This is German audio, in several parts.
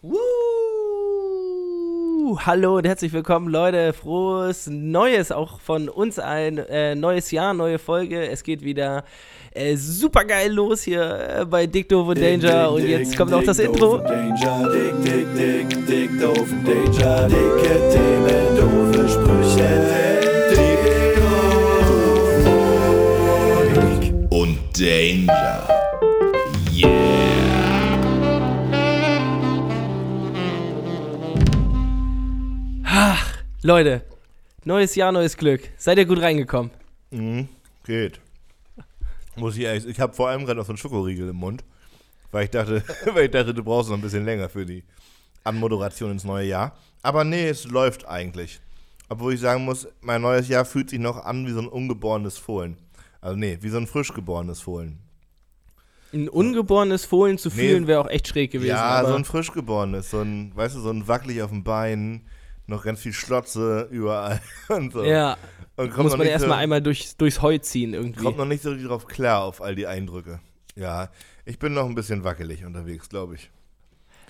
Woo! Hallo und herzlich willkommen, Leute. Frohes Neues, auch von uns ein äh, neues Jahr, neue Folge. Es geht wieder äh, super geil los hier äh, bei Dick Doof und Danger. und jetzt kommt auch das Intro. Danger, dick, dick, dick, dick, doof und Danger, dicke Themen, doofe Sprüche, dick, doof und Danger. Leute, neues Jahr, neues Glück. Seid ihr gut reingekommen? Mhm, geht. Muss ich ehrlich, ich habe vor allem gerade noch so einen Schokoriegel im Mund, weil ich dachte, weil ich dachte, du brauchst noch ein bisschen länger für die Anmoderation ins neue Jahr. Aber nee, es läuft eigentlich. Obwohl ich sagen muss, mein neues Jahr fühlt sich noch an wie so ein ungeborenes Fohlen. Also nee, wie so ein frisch geborenes Fohlen. Ein ungeborenes Fohlen zu Nee. fühlen wäre auch echt schräg gewesen. Ja, so ein frisch geborenes, so ein, weißt du, so ein wackelig auf dem Bein, noch ganz viel Schlotze überall und so. ja, und kommt muss man erstmal so, einmal durch, durchs Heu ziehen irgendwie. kommt noch nicht so richtig drauf klar auf all die Eindrücke. Ja, ich bin noch ein bisschen wackelig unterwegs, glaube ich.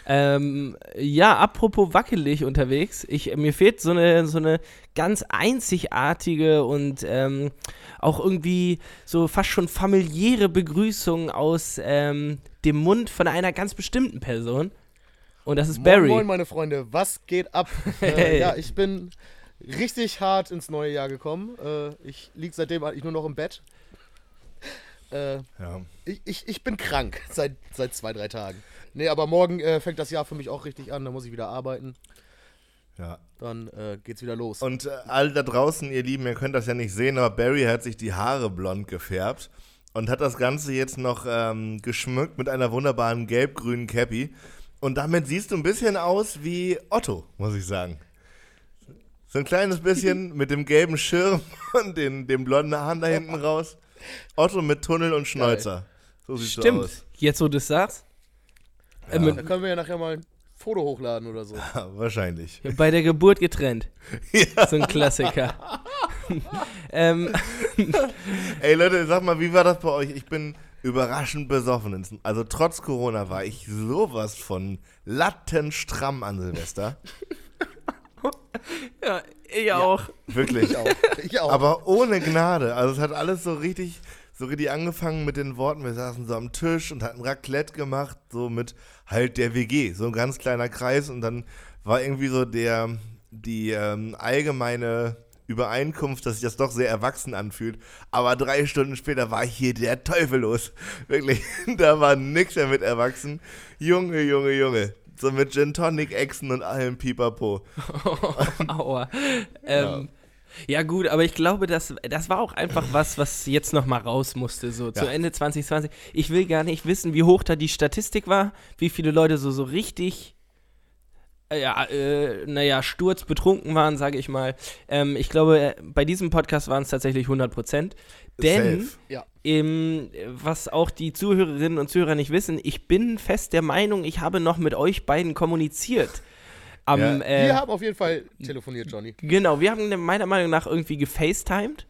Ähm, ja, apropos wackelig unterwegs, ich, mir fehlt so eine, so eine ganz einzigartige und ähm, auch irgendwie so fast schon familiäre Begrüßung aus ähm, dem Mund von einer ganz bestimmten Person. Und das ist Barry. Moin, moin, meine Freunde, was geht ab? Hey. äh, ja, ich bin richtig hart ins neue Jahr gekommen. Äh, ich liege seitdem eigentlich nur noch im Bett. Äh, Ja. ich, ich, ich bin krank seit, seit zwei, drei Tagen. Nee, aber morgen äh, fängt das Jahr für mich auch richtig an. Da muss ich wieder arbeiten. ja. Dann äh, geht's wieder los. Und äh, alle da draußen, ihr Lieben, ihr könnt das ja nicht sehen, aber Barry hat sich die Haare blond gefärbt und hat das Ganze jetzt noch ähm, geschmückt mit einer wunderbaren gelb-grünen Cappy. Und damit siehst du ein bisschen aus wie Otto, muss ich sagen. So ein kleines bisschen mit dem gelben Schirm und den, dem blonden Haaren da hinten raus. Otto mit Tunnel und Schnäuzer. So siehst du Stimmt, aus. jetzt wo du es sagst. Ja. mit, da können wir ja nachher mal ein Foto hochladen oder so. Ja, wahrscheinlich. bei der Geburt getrennt. So ein Klassiker. ähm, Ey Leute, sag mal, wie war das bei euch? Ich bin überraschend besoffen. ins- Also trotz Corona war ich sowas von lattenstramm an Silvester. ja, ich auch. Wirklich. Ich auch. Ich auch. Aber ohne Gnade. Also es hat alles so richtig, so richtig angefangen mit den Worten. Wir saßen so am Tisch und hatten Raclette gemacht, so mit halt der WG, so ein ganz kleiner Kreis. Und dann war irgendwie so der, die ähm, allgemeine Übereinkunft, dass sich das doch sehr erwachsen anfühlt. Aber drei Stunden später war hier der Teufel los. Wirklich, da war nix mehr mit erwachsen. Junge, Junge, Junge. So mit Gin Tonic, Echsen und allem Pipapo. Aua. Ähm, ja. gut, aber ich glaube, das, das war auch einfach was, was jetzt noch mal raus musste, so zu Ja. Ende 2020. Ich will gar nicht wissen, wie hoch da die Statistik war, wie viele Leute so, so richtig, ja, äh, naja, sturzbetrunken waren, sage ich mal. Ähm, ich glaube, äh, bei diesem Podcast waren es tatsächlich 100 Prozent. Denn, ja. ähm, was auch die Zuhörerinnen und Zuhörer nicht wissen, ich bin fest der Meinung, ich habe noch mit euch beiden kommuniziert. Am, Ja. äh, Wir haben auf jeden Fall telefoniert, Johnny. Genau, wir haben meiner Meinung nach irgendwie gefacetimed.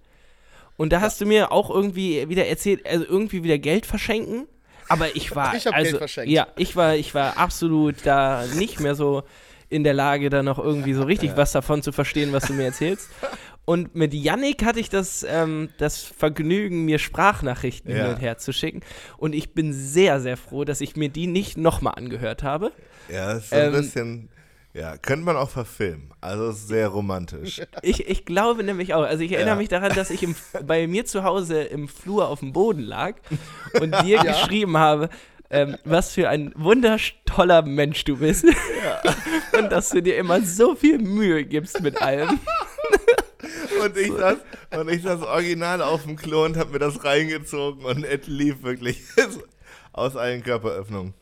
Und da hast du mir auch irgendwie wieder erzählt, also irgendwie wieder Geld verschenken. Aber ich war, Ich hab also, Geld verschenkt. ja, ich war, ich war absolut da nicht mehr so in der Lage, da noch irgendwie so richtig was davon zu verstehen, was du mir erzählst. Und mit Yannick hatte ich das, ähm, das Vergnügen, mir Sprachnachrichten hin und her zu schicken. Und ich bin sehr, sehr froh, dass ich mir die nicht nochmal angehört habe. Ja, ist so ein Ähm, bisschen. Ja, könnte man auch verfilmen. Also ist sehr romantisch. Ich, ich glaube nämlich auch. Also ich erinnere Ja. mich daran, dass ich im, bei mir zu Hause im Flur auf dem Boden lag und dir Ja. geschrieben habe, ähm, was für ein wundertoller Mensch du bist. und dass du dir immer so viel Mühe gibst mit allem. Und ich saß, und ich saß original auf dem Klo und hab mir das reingezogen und es lief wirklich aus allen Körperöffnungen.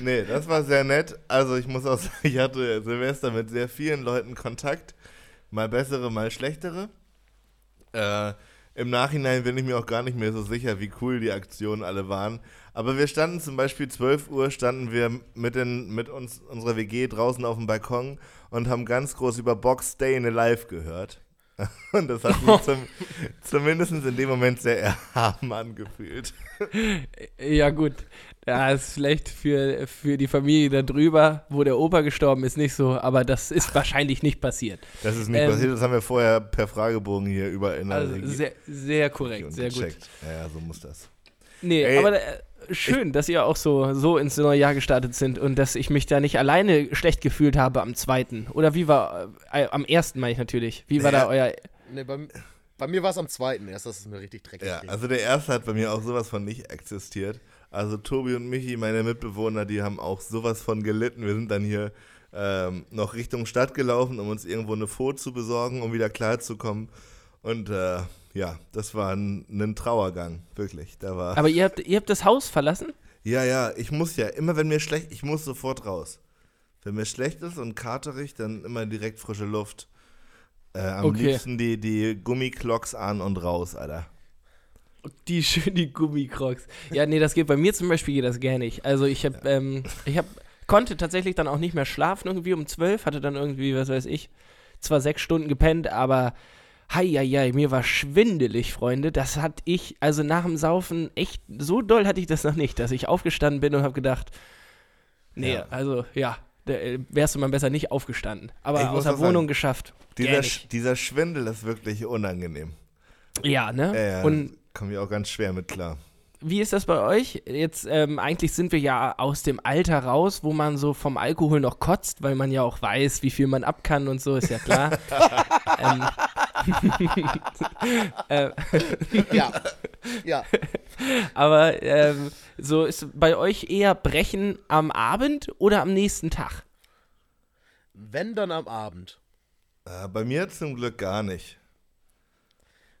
nee, das war sehr nett. Also ich muss auch sagen, ich hatte Silvester mit sehr vielen Leuten Kontakt. Mal bessere, mal schlechtere. Äh, Im Nachhinein bin ich mir auch gar nicht mehr so sicher, wie cool die Aktionen alle waren. Aber wir standen zum Beispiel 12 Uhr, standen wir mit, den, mit uns, unserer WG draußen auf dem Balkon und haben ganz groß über Box Stay in Alive gehört. Und das hat mich zum, zumindest in dem Moment sehr erhaben angefühlt. Ja, gut. Ja, ist vielleicht für, für die Familie da drüber, wo der Opa gestorben ist, nicht so, aber das ist wahrscheinlich nicht passiert. Das ist nicht Ähm, passiert, das haben wir vorher per Fragebogen hier über in der Also Regie- sehr, sehr korrekt, Region sehr gut. gecheckt. Ja, ja, so muss das. Nee, Ey, aber äh, schön, dass ihr auch so, so ins neue Jahr gestartet sind und dass ich mich da nicht alleine schlecht gefühlt habe am zweiten. Oder wie war, äh, am ersten meine ich natürlich. Wie war Ja. da euer, Nee, bei, bei mir war es am zweiten erst, dass es mir richtig dreckig Ja, also der erste hat bei mir auch sowas von nicht existiert. Also Tobi und Michi, meine Mitbewohner, die haben auch sowas von gelitten. Wir sind dann hier ähm, noch Richtung Stadt gelaufen, um uns irgendwo eine Fot zu besorgen, um wieder klarzukommen. Und äh, ja, das war ein, ein Trauergang, wirklich. Da war. aber ihr habt, ihr habt das Haus verlassen? Ja, ja, ich muss ja, immer wenn mir schlecht, ich muss sofort raus. Wenn mir schlecht ist und katerig, dann immer direkt frische Luft. Äh, am Okay. liebsten die, die Gummiclocks an und raus, Alter. Die schön die Gummicrocs. Ja, nee, das geht bei mir zum Beispiel geht das gar nicht. Also ich habe, ähm, ich habe, konnte tatsächlich dann auch nicht mehr schlafen irgendwie um zwölf, hatte dann irgendwie, was weiß ich, zwar sechs Stunden gepennt, aber Heieiei, mir war schwindelig, Freunde. Das hatte ich, also nach dem Saufen, echt, so doll hatte ich das noch nicht, dass ich aufgestanden bin und habe gedacht, nee, Ja. also ja, äh, wärst du mal besser nicht aufgestanden. Aber Ich aus der auch sagen, Wohnung geschafft. Dieser, dieser Schwindel ist wirklich unangenehm. Ja, ne? Äh, Und komme ich auch ganz schwer mit klar. Wie ist das bei euch? Jetzt, ähm, eigentlich sind wir ja aus dem Alter raus, wo man so vom Alkohol noch kotzt, weil man ja auch weiß, wie viel man ab kann und so, ist ja klar. ähm, äh, ja. ja. aber ähm, so ist bei euch eher Brechen am Abend oder am nächsten Tag? Wenn dann am Abend. Äh, bei mir zum Glück gar nicht.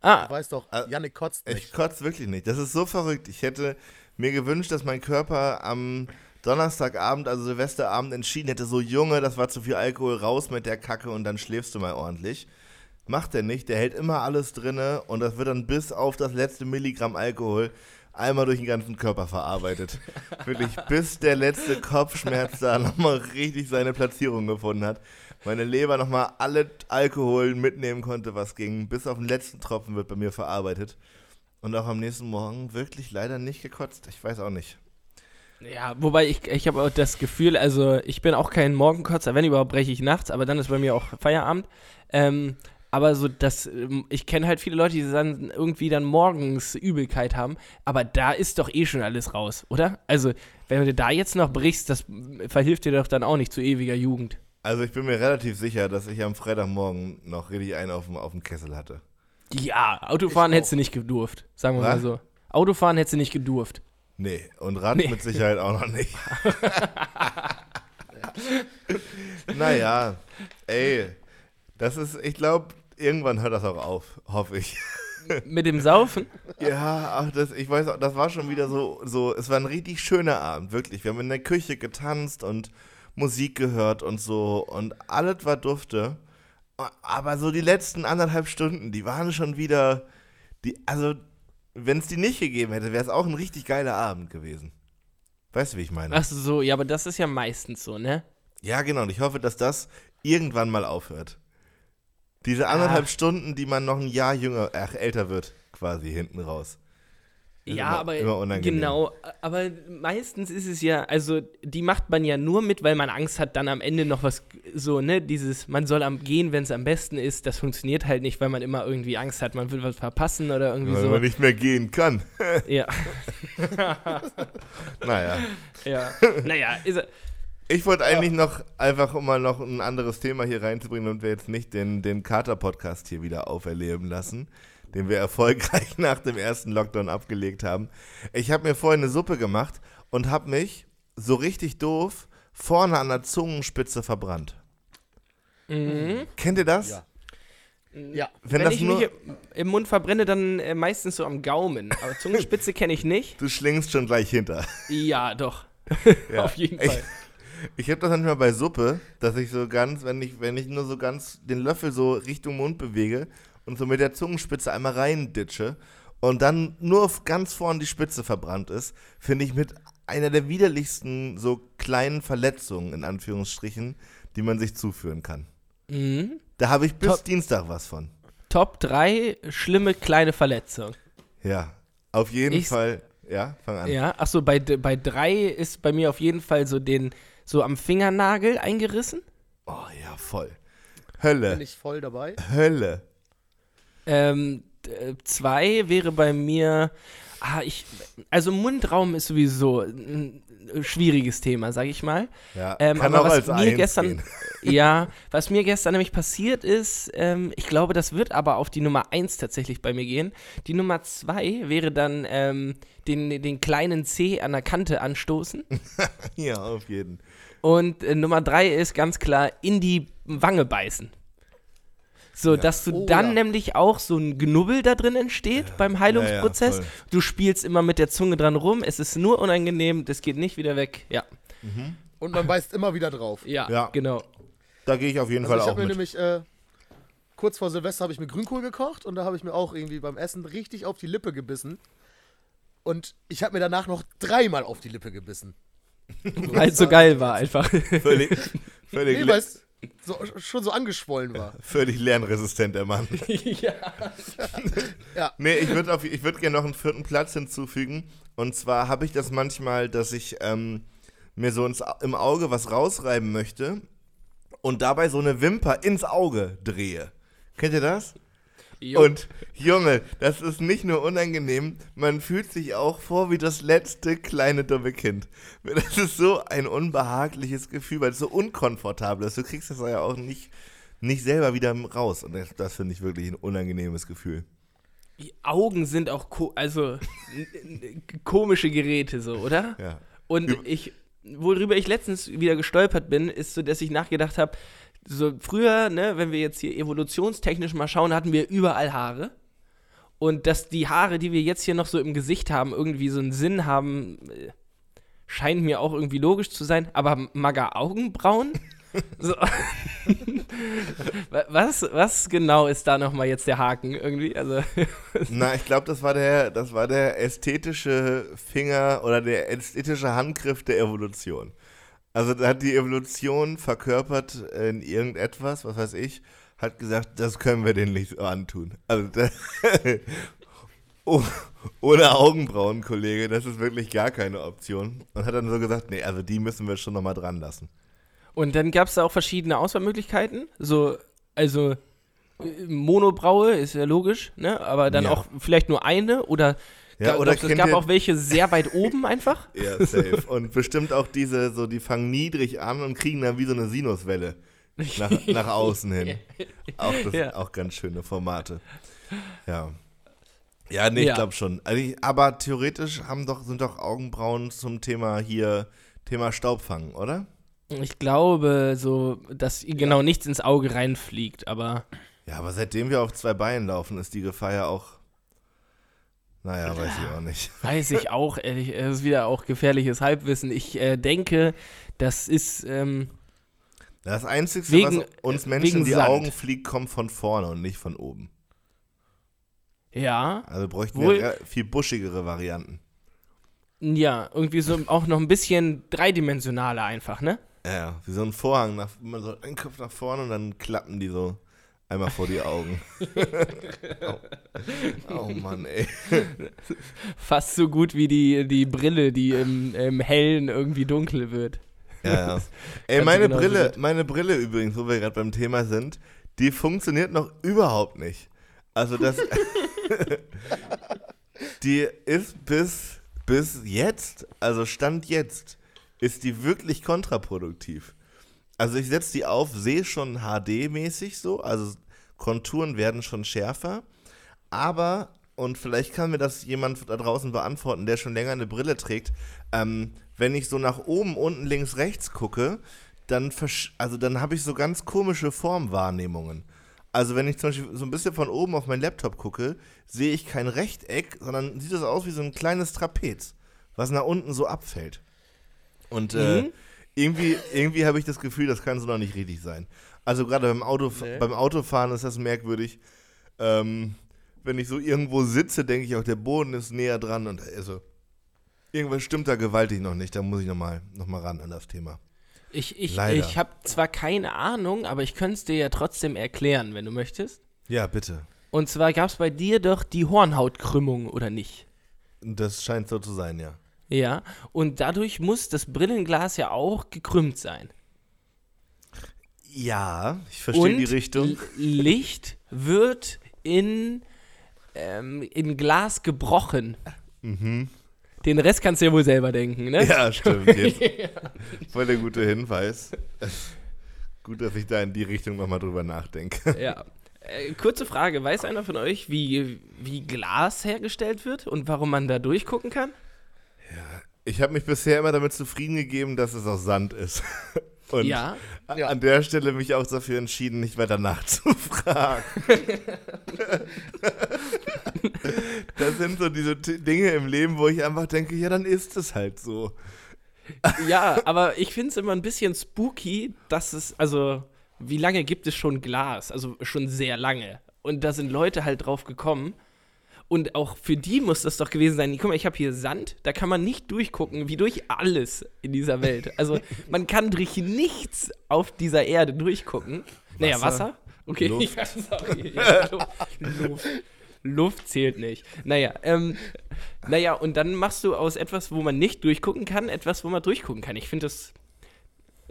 Ah, Du weißt doch, Äh, Yannick kotzt Ich nicht. kotze wirklich nicht. Das ist so verrückt. Ich hätte mir gewünscht, dass mein Körper am Donnerstagabend, also Silvesterabend, entschieden hätte, so Junge, das war zu viel Alkohol, raus mit der Kacke und dann schläfst du mal ordentlich. Macht er nicht. Der hält immer alles drinne und das wird dann bis auf das letzte Milligramm Alkohol einmal durch den ganzen Körper verarbeitet. Wirklich, bis der letzte Kopfschmerz da nochmal richtig seine Platzierung gefunden hat. Meine Leber nochmal alle Alkohol mitnehmen konnte, was ging. Bis auf den letzten Tropfen wird bei mir verarbeitet. Und auch am nächsten Morgen wirklich leider nicht gekotzt. Ich weiß auch nicht. ja, wobei ich, ich habe auch das Gefühl, also ich bin auch kein Morgenkotzer, wenn überhaupt breche ich nachts, aber dann ist bei mir auch Feierabend. Ähm, aber so das, ähm, ich kenne halt viele Leute, die dann irgendwie dann morgens Übelkeit haben, aber da ist doch eh schon alles raus, oder? Also, wenn du da jetzt noch brichst, das verhilft dir doch dann auch nicht zu ewiger Jugend. Also ich bin mir relativ sicher, dass ich am Freitagmorgen noch richtig einen auf dem, auf dem Kessel hatte. Ja, Autofahren Ich hättest du nicht gedurft, sagen wir mal Was? so. Autofahren hättest du nicht gedurft. Nee, und Rad Nee. mit Sicherheit auch noch nicht. naja, ey, das ist, ich glaube, irgendwann hört das auch auf, hoffe ich. Mit dem Saufen? Ja, ach, das, ich weiß auch, das war schon wieder so, so, es war ein richtig schöner Abend, wirklich. Wir haben in der Küche getanzt und Musik gehört und so und alles war dufte. Aber so die letzten anderthalb Stunden, die waren schon wieder, die, also, wenn es die nicht gegeben hätte, wäre es auch ein richtig geiler Abend gewesen. Weißt du, wie ich meine? Ach so, ja, aber das ist ja meistens so, ne? Ja, genau. Und ich hoffe, dass das irgendwann mal aufhört. Diese anderthalb Ah. Stunden, die man noch ein Jahr jünger, ach, älter wird, quasi hinten raus. Ja, immer- aber immer genau, aber meistens ist es ja, also die macht man ja nur mit, weil man Angst hat, dann am Ende noch was so, ne, dieses, man soll am gehen, wenn es am besten ist, das funktioniert halt nicht, weil man immer irgendwie Angst hat, man will was verpassen oder irgendwie Weil so. man nicht mehr gehen kann. Ja, Naja. ja. naja, ist Ich wollte eigentlich noch, einfach um mal noch ein anderes Thema hier reinzubringen und wir jetzt nicht den, den Kater-Podcast hier wieder auferleben lassen, den wir erfolgreich nach dem ersten Lockdown abgelegt haben. Ich habe mir vorhin eine Suppe gemacht und habe mich so richtig doof vorne an der Zungenspitze verbrannt. mhm. Kennt ihr das? Ja. Ja. Wenn Wenn, das ich nur- mich im Mund verbrenne, dann äh, meistens so am Gaumen. Aber Zungenspitze kenne ich nicht. Du schlingst schon gleich hinter. Ja, doch. Ja. Auf jeden Ich- Fall. Ich habe das manchmal bei Suppe, dass ich so ganz, wenn ich, wenn ich nur so ganz den Löffel so Richtung Mund bewege und so mit der Zungenspitze einmal reinditsche und dann nur ganz vorn die Spitze verbrannt ist, finde ich mit einer der widerlichsten so kleinen Verletzungen, in Anführungsstrichen, die man sich zuführen kann. Mhm. Da habe ich bis Top. Dienstag was von. Top 3 schlimme kleine Verletzungen. Ja, auf jeden Ich- Fall. Ja, fang an. Ja, achso, bei, bei 3 ist bei mir auf jeden Fall so den, so am Fingernagel eingerissen. Oh ja, voll. Bin Hölle. ich voll dabei. Hölle. Ähm, d- zwei wäre bei mir, ah, ich, also Mundraum ist sowieso ein schwieriges Thema, sag ich mal. Ja, Ähm, kann aber auch was als mir gestern, gehen. ja, was mir gestern nämlich passiert ist, ähm, ich glaube, das wird aber auf die Nummer 1 tatsächlich bei mir gehen. Die Nummer 2 wäre dann ähm, den, den kleinen C an der Kante anstoßen. Ja, auf jeden. Und äh, Nummer 3 ist ganz klar in die Wange beißen. So, dass du Oh, dann ja. nämlich auch so ein Knubbel da drin entsteht beim Heilungsprozess. Ja, ja, voll. du spielst immer mit der Zunge dran rum, es ist nur unangenehm, das geht nicht wieder weg. Ja, Und man beißt immer wieder drauf. ja, Ja. genau. Da gehe ich auf jeden Also ich Fall auch habe mir mit. nämlich äh, kurz vor Silvester habe ich mir Grünkohl gekocht und da habe ich mir auch irgendwie beim Essen richtig auf die Lippe gebissen. Und ich habe mir danach noch dreimal auf die Lippe gebissen. Weil es so geil war einfach. Völlig, völlig, Nee, so, schon so angeschwollen war. völlig lernresistent, der Mann. ja. Ja. Nee, ich würde würd gerne noch einen vierten Platz hinzufügen. Und zwar habe ich das manchmal, dass ich ähm, mir so ins, im Auge was rausreiben möchte und dabei so eine Wimper ins Auge drehe. Kennt ihr das? Jo. Und Junge, das ist nicht nur unangenehm, man fühlt sich auch vor wie das letzte kleine dumme Kind. Das ist so ein unbehagliches Gefühl, weil es so unkomfortabel ist. Du kriegst das ja auch nicht, nicht selber wieder raus. Und das, das finde ich wirklich ein unangenehmes Gefühl. Die Augen sind auch ko also komische Geräte so, oder? Ja. Und ich, worüber ich letztens wieder gestolpert bin, ist so, dass ich nachgedacht habe, so früher, ne, wenn wir jetzt hier evolutionstechnisch mal schauen, hatten wir überall Haare. Und dass die Haare, die wir jetzt hier noch so im Gesicht haben, irgendwie so einen Sinn haben, äh, scheint mir auch irgendwie logisch zu sein. Aber Maga Augenbrauen? so. Wa- was, was genau ist da nochmal jetzt der Haken irgendwie? Also, Na, ich glaube, das war der, das war der ästhetische Finger oder der ästhetische Handgriff der Evolution. Also da hat die Evolution verkörpert in irgendetwas, was weiß ich, hat gesagt, das können wir denen nicht so antun. Also da, oh, ohne Augenbrauen, Kollege, das ist wirklich gar keine Option. Und hat dann so gesagt, nee, also die müssen wir schon nochmal dran lassen. Und dann gab es da auch verschiedene Auswahlmöglichkeiten. So, also äh, Monobraue ist ja logisch, ne? Aber dann Ja. auch vielleicht nur eine oder, Ja, oder glaubst es gab auch welche sehr weit oben einfach. Ja, safe. Und bestimmt auch diese, so, die fangen niedrig an und kriegen dann wie so eine Sinuswelle nach, nach außen hin. Auch, das, Ja. auch ganz schöne Formate. Ja. Ja, nee, ich Ja. glaube schon. Also ich, aber theoretisch haben doch, sind doch Augenbrauen zum Thema hier, Thema Staubfangen, oder? Ich glaube, so, dass genau nichts ins Auge reinfliegt, aber Ja, aber seitdem wir auf zwei Beinen laufen, ist die Gefahr ja auch. Naja, weiß ich auch nicht. weiß ich auch, ehrlich, es ist wieder auch gefährliches Halbwissen. Ich äh, denke, das ist, ähm, Das Einzige, Wegen- was uns äh, Menschen wegen in die Sand. Augen fliegt, kommt von vorne und nicht von oben. ja, Also bräuchten Wohl- wir viel buschigere Varianten. ja, irgendwie so auch noch ein bisschen dreidimensionaler einfach, ne? Ja, wie so ein Vorhang, nach, man so einen Kopf nach vorne und dann klappen die so einmal vor die Augen. oh. oh Mann, ey. Fast so gut wie die, die Brille, die im, im Hellen irgendwie dunkel wird. Ja, ja. Ey, meine genau Brille, gut. meine Brille übrigens, wo wir gerade beim Thema sind, die funktioniert noch überhaupt nicht. Also das, die ist bis, bis jetzt, also Stand jetzt, ist die wirklich kontraproduktiv. Also ich setze die auf, sehe schon HD-mäßig so, also Konturen werden schon schärfer, aber, und vielleicht kann mir das jemand da draußen beantworten, der schon länger eine Brille trägt, ähm, wenn ich so nach oben, unten, links, rechts gucke, dann, also dann habe ich so ganz komische Formwahrnehmungen. Also wenn ich zum Beispiel so ein bisschen von oben auf meinen Laptop gucke, sehe ich kein Rechteck, sondern sieht das aus wie so ein kleines Trapez, was nach unten so abfällt. Und äh, Mhm. Irgendwie, irgendwie habe ich das Gefühl, das kann so noch nicht richtig sein. Also gerade beim, Auto, Nee. beim Autofahren ist das merkwürdig. Ähm, wenn ich so irgendwo sitze, denke ich auch, der Boden ist näher dran und also irgendwas stimmt da gewaltig noch nicht. Da muss ich nochmal noch mal ran an das Thema. Ich, ich, Leider. ich habe zwar keine Ahnung, aber ich könnte es dir ja trotzdem erklären, wenn du möchtest. Ja, bitte. Und zwar gab es bei dir doch die Hornhautkrümmung, oder nicht? Das scheint so zu sein, ja. Ja. Und dadurch muss das Brillenglas ja auch gekrümmt sein. Ja, ich verstehe Und die Richtung. Licht wird in, ähm, in Glas gebrochen. Den Rest kannst du ja wohl selber denken, ne? Mhm. Ja, stimmt. Jetzt. Voll der gute Hinweis. Gut, dass ich da in die Richtung nochmal drüber nachdenke. Ja. Äh, kurze Frage, weiß einer von euch, wie, wie Glas hergestellt wird und warum man da durchgucken kann? Ich habe mich bisher immer damit zufrieden gegeben, dass es aus Sand ist. Und Ja. Ja. an der Stelle mich auch dafür entschieden, nicht weiter nachzufragen. das sind so diese Dinge im Leben, wo ich einfach denke, ja, dann ist es halt so. Ja, aber ich finde es immer ein bisschen spooky, dass es, also, wie lange gibt es schon Glas? Also schon sehr lange. Und da sind Leute halt drauf gekommen. Und auch für die muss das doch gewesen sein. Guck mal, ich habe hier Sand, da kann man nicht durchgucken, wie durch alles in dieser Welt. Also man kann durch nichts auf dieser Erde durchgucken. Naja, Wasser, Wasser? Okay, Luft. ja, sorry. Ja, Luft, Luft. Luft zählt nicht. Naja, ähm, naja, und dann machst du aus etwas, wo man nicht durchgucken kann, etwas, wo man durchgucken kann. Ich finde das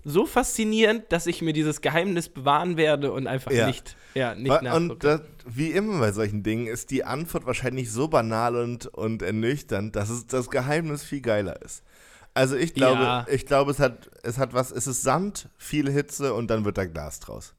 so faszinierend, dass ich mir dieses Geheimnis bewahren werde und einfach Ja. nicht, ja, nicht. Und das, wie immer bei solchen Dingen ist die Antwort wahrscheinlich so banal und, und ernüchternd, dass es das Geheimnis viel geiler ist. Also ich glaube, Ja. ich glaube, es hat, es hat was, es ist Sand, viel Hitze und dann wird da Glas draus.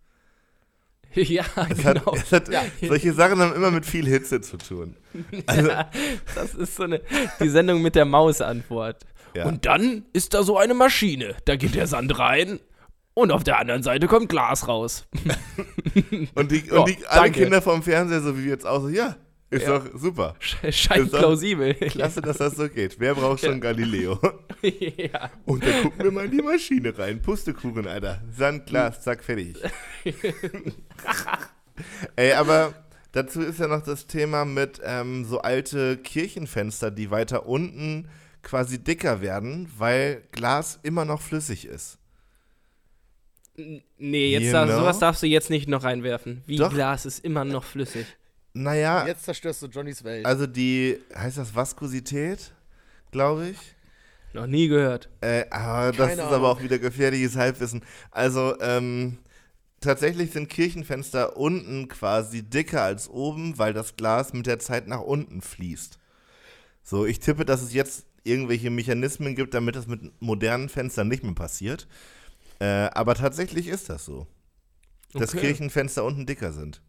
ja, Es hat, genau. es hat, Solche Sachen haben immer mit viel Hitze zu tun. Also, ja, das ist so eine, die Sendung mit der Maus-Antwort. Ja. Und dann ist da so eine Maschine. Da geht der Sand rein und auf der anderen Seite kommt Glas raus. Und, die, Ja, und die, alle danke. Kinder vom Fernseher, so wie wir jetzt auch so, ja, ist Ja. doch super. Scheint plausibel. Klasse, dass das so geht. Wer braucht schon Galileo? ja. Und dann gucken wir mal in die Maschine rein. Pustekuchen, Alter. Sand, Glas, zack, fertig. Ey, aber dazu ist ja noch das Thema mit ähm, so alte Kirchenfenster, die weiter unten quasi dicker werden, weil Glas immer noch flüssig ist. Nee, jetzt da, sowas darfst du jetzt nicht noch reinwerfen. Wie Doch. Glas ist immer noch flüssig. Naja, Jetzt zerstörst du Johnnys Welt. also die, heißt das Vaskosität, glaube ich? Noch nie gehört. Äh, aber das Keine ist aber auch wieder gefährliches Halbwissen. Also, ähm, tatsächlich sind Kirchenfenster unten quasi dicker als oben, weil das Glas mit der Zeit nach unten fließt. So, ich tippe, dass es jetzt irgendwelche Mechanismen gibt, damit das mit modernen Fenstern nicht mehr passiert. Äh, aber tatsächlich ist das so, dass Okay. Kirchenfenster unten dicker sind.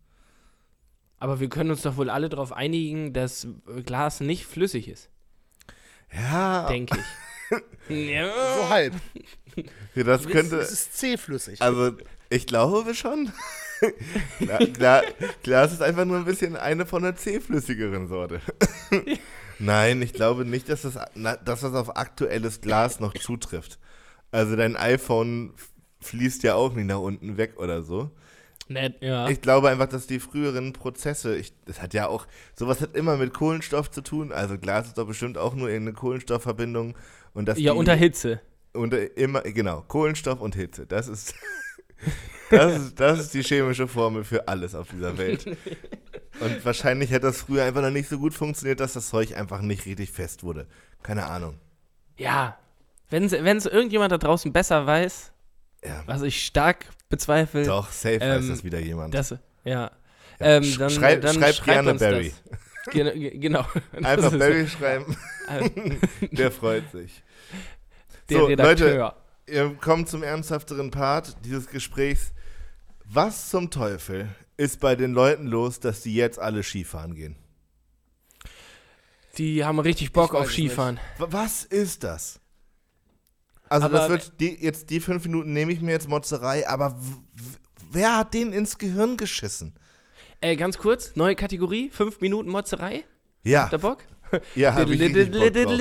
Aber wir können uns doch wohl alle darauf einigen, dass Glas nicht flüssig ist. Ja, Denke ich. ja. so halb. das könnte. Es ist zähflüssig. Also, ich glaube schon. Glas ist einfach nur ein bisschen eine von der zähflüssigeren Sorte. Nein, ich glaube nicht, dass das, dass das auf aktuelles Glas noch zutrifft. Also dein iPhone fließt ja auch nicht nach unten weg oder so. Nett, ja. Ich glaube einfach, dass die früheren Prozesse, ich, das hat ja auch, sowas hat immer mit Kohlenstoff zu tun. Also Glas ist doch bestimmt auch nur irgendeine Kohlenstoffverbindung. Und dass ja, die- unter Hitze. unter immer, genau, Kohlenstoff und Hitze. Das ist, das ist, das ist die chemische Formel für alles auf dieser Welt. Und wahrscheinlich hat das früher einfach noch nicht so gut funktioniert, dass das Zeug einfach nicht richtig fest wurde. Keine Ahnung. Ja. Wenn es irgendjemand da draußen besser weiß, Ja, was ich stark bezweifle, doch, safe weiß ähm, das wieder jemand. das, ja. Ja, Ähm, dann, schreib- dann schreib schreibt gerne uns Barry. Das. Gen ge- genau. Einfach Barry schreiben, der freut sich. Der So, Redakteur. Leute, Wir kommen zum ernsthafteren Part dieses Gesprächs. Was zum Teufel ist bei den Leuten los, dass die jetzt alle Skifahren gehen? Die haben richtig Bock auf Skifahren. W- Was ist das? Also Aber- das wird die, jetzt die fünf Minuten nehme ich mir jetzt Motzerei, aber wer hat denen ins Gehirn geschissen? Äh, ganz kurz, neue Kategorie, 5 Minuten Motzerei. Ja, Habt ihr Bock? ja, hab ich Bock drauf.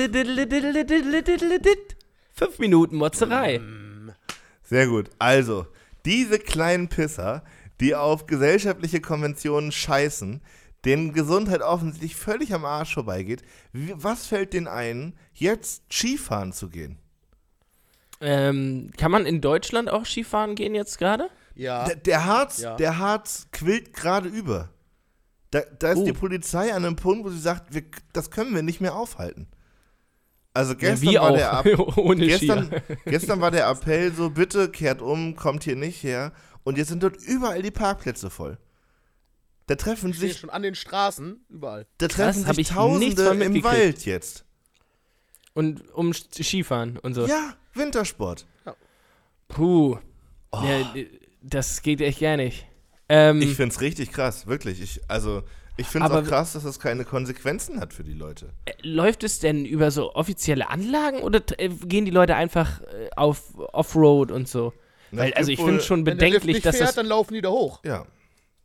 5 Minuten Motzerei. Sehr gut. Also, diese kleinen Pisser, die auf gesellschaftliche Konventionen scheißen, denen Gesundheit offensichtlich völlig am Arsch vorbeigeht, wie, was fällt denen ein, jetzt Skifahren zu gehen? Ähm, kann man in Deutschland auch Skifahren gehen jetzt gerade? ja. Der, der Harz, Ja. der Harz quillt gerade über. Da, da ist Oh. die Polizei an einem Punkt, wo sie sagt, wir, das können wir nicht mehr aufhalten. Also Ja, gestern wie war der ohne gestern, gestern war der Appell so, bitte kehrt um, kommt hier nicht her. Und jetzt sind dort überall die Parkplätze voll. Da treffen sich, schon an den Straßen, überall. da treffen hab sich Tausende im. Wald jetzt. Und um Skifahren und so. Ja, Wintersport. Puh. Oh. Ja, das geht echt gar nicht. Ähm, Ich find's richtig krass, wirklich. Ich, also, ich find's Aber auch krass, dass das keine Konsequenzen hat für die Leute. äh, läuft es denn über so offizielle Anlagen oder äh, gehen die Leute einfach äh, auf Offroad und so? Na, Weil, also ich finde schon Wenn der Lift bedenklich, nicht dass fährt, das. dann laufen die da hoch. Ja,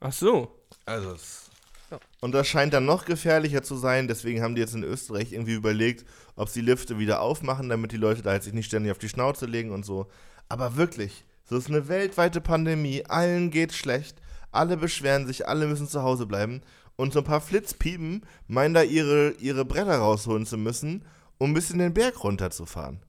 Ach so. also es. Ja. Und das scheint dann noch gefährlicher zu sein, deswegen haben die jetzt in Österreich irgendwie überlegt, ob sie Lifte wieder aufmachen, damit die Leute da jetzt sich nicht ständig auf die Schnauze legen und so. Aber wirklich, so ist eine weltweite Pandemie, allen geht's schlecht, alle beschweren sich, alle müssen zu Hause bleiben und so ein paar Flitzpiepen meinen da ihre, ihre Bretter rausholen zu müssen, um ein bisschen den Berg runterzufahren.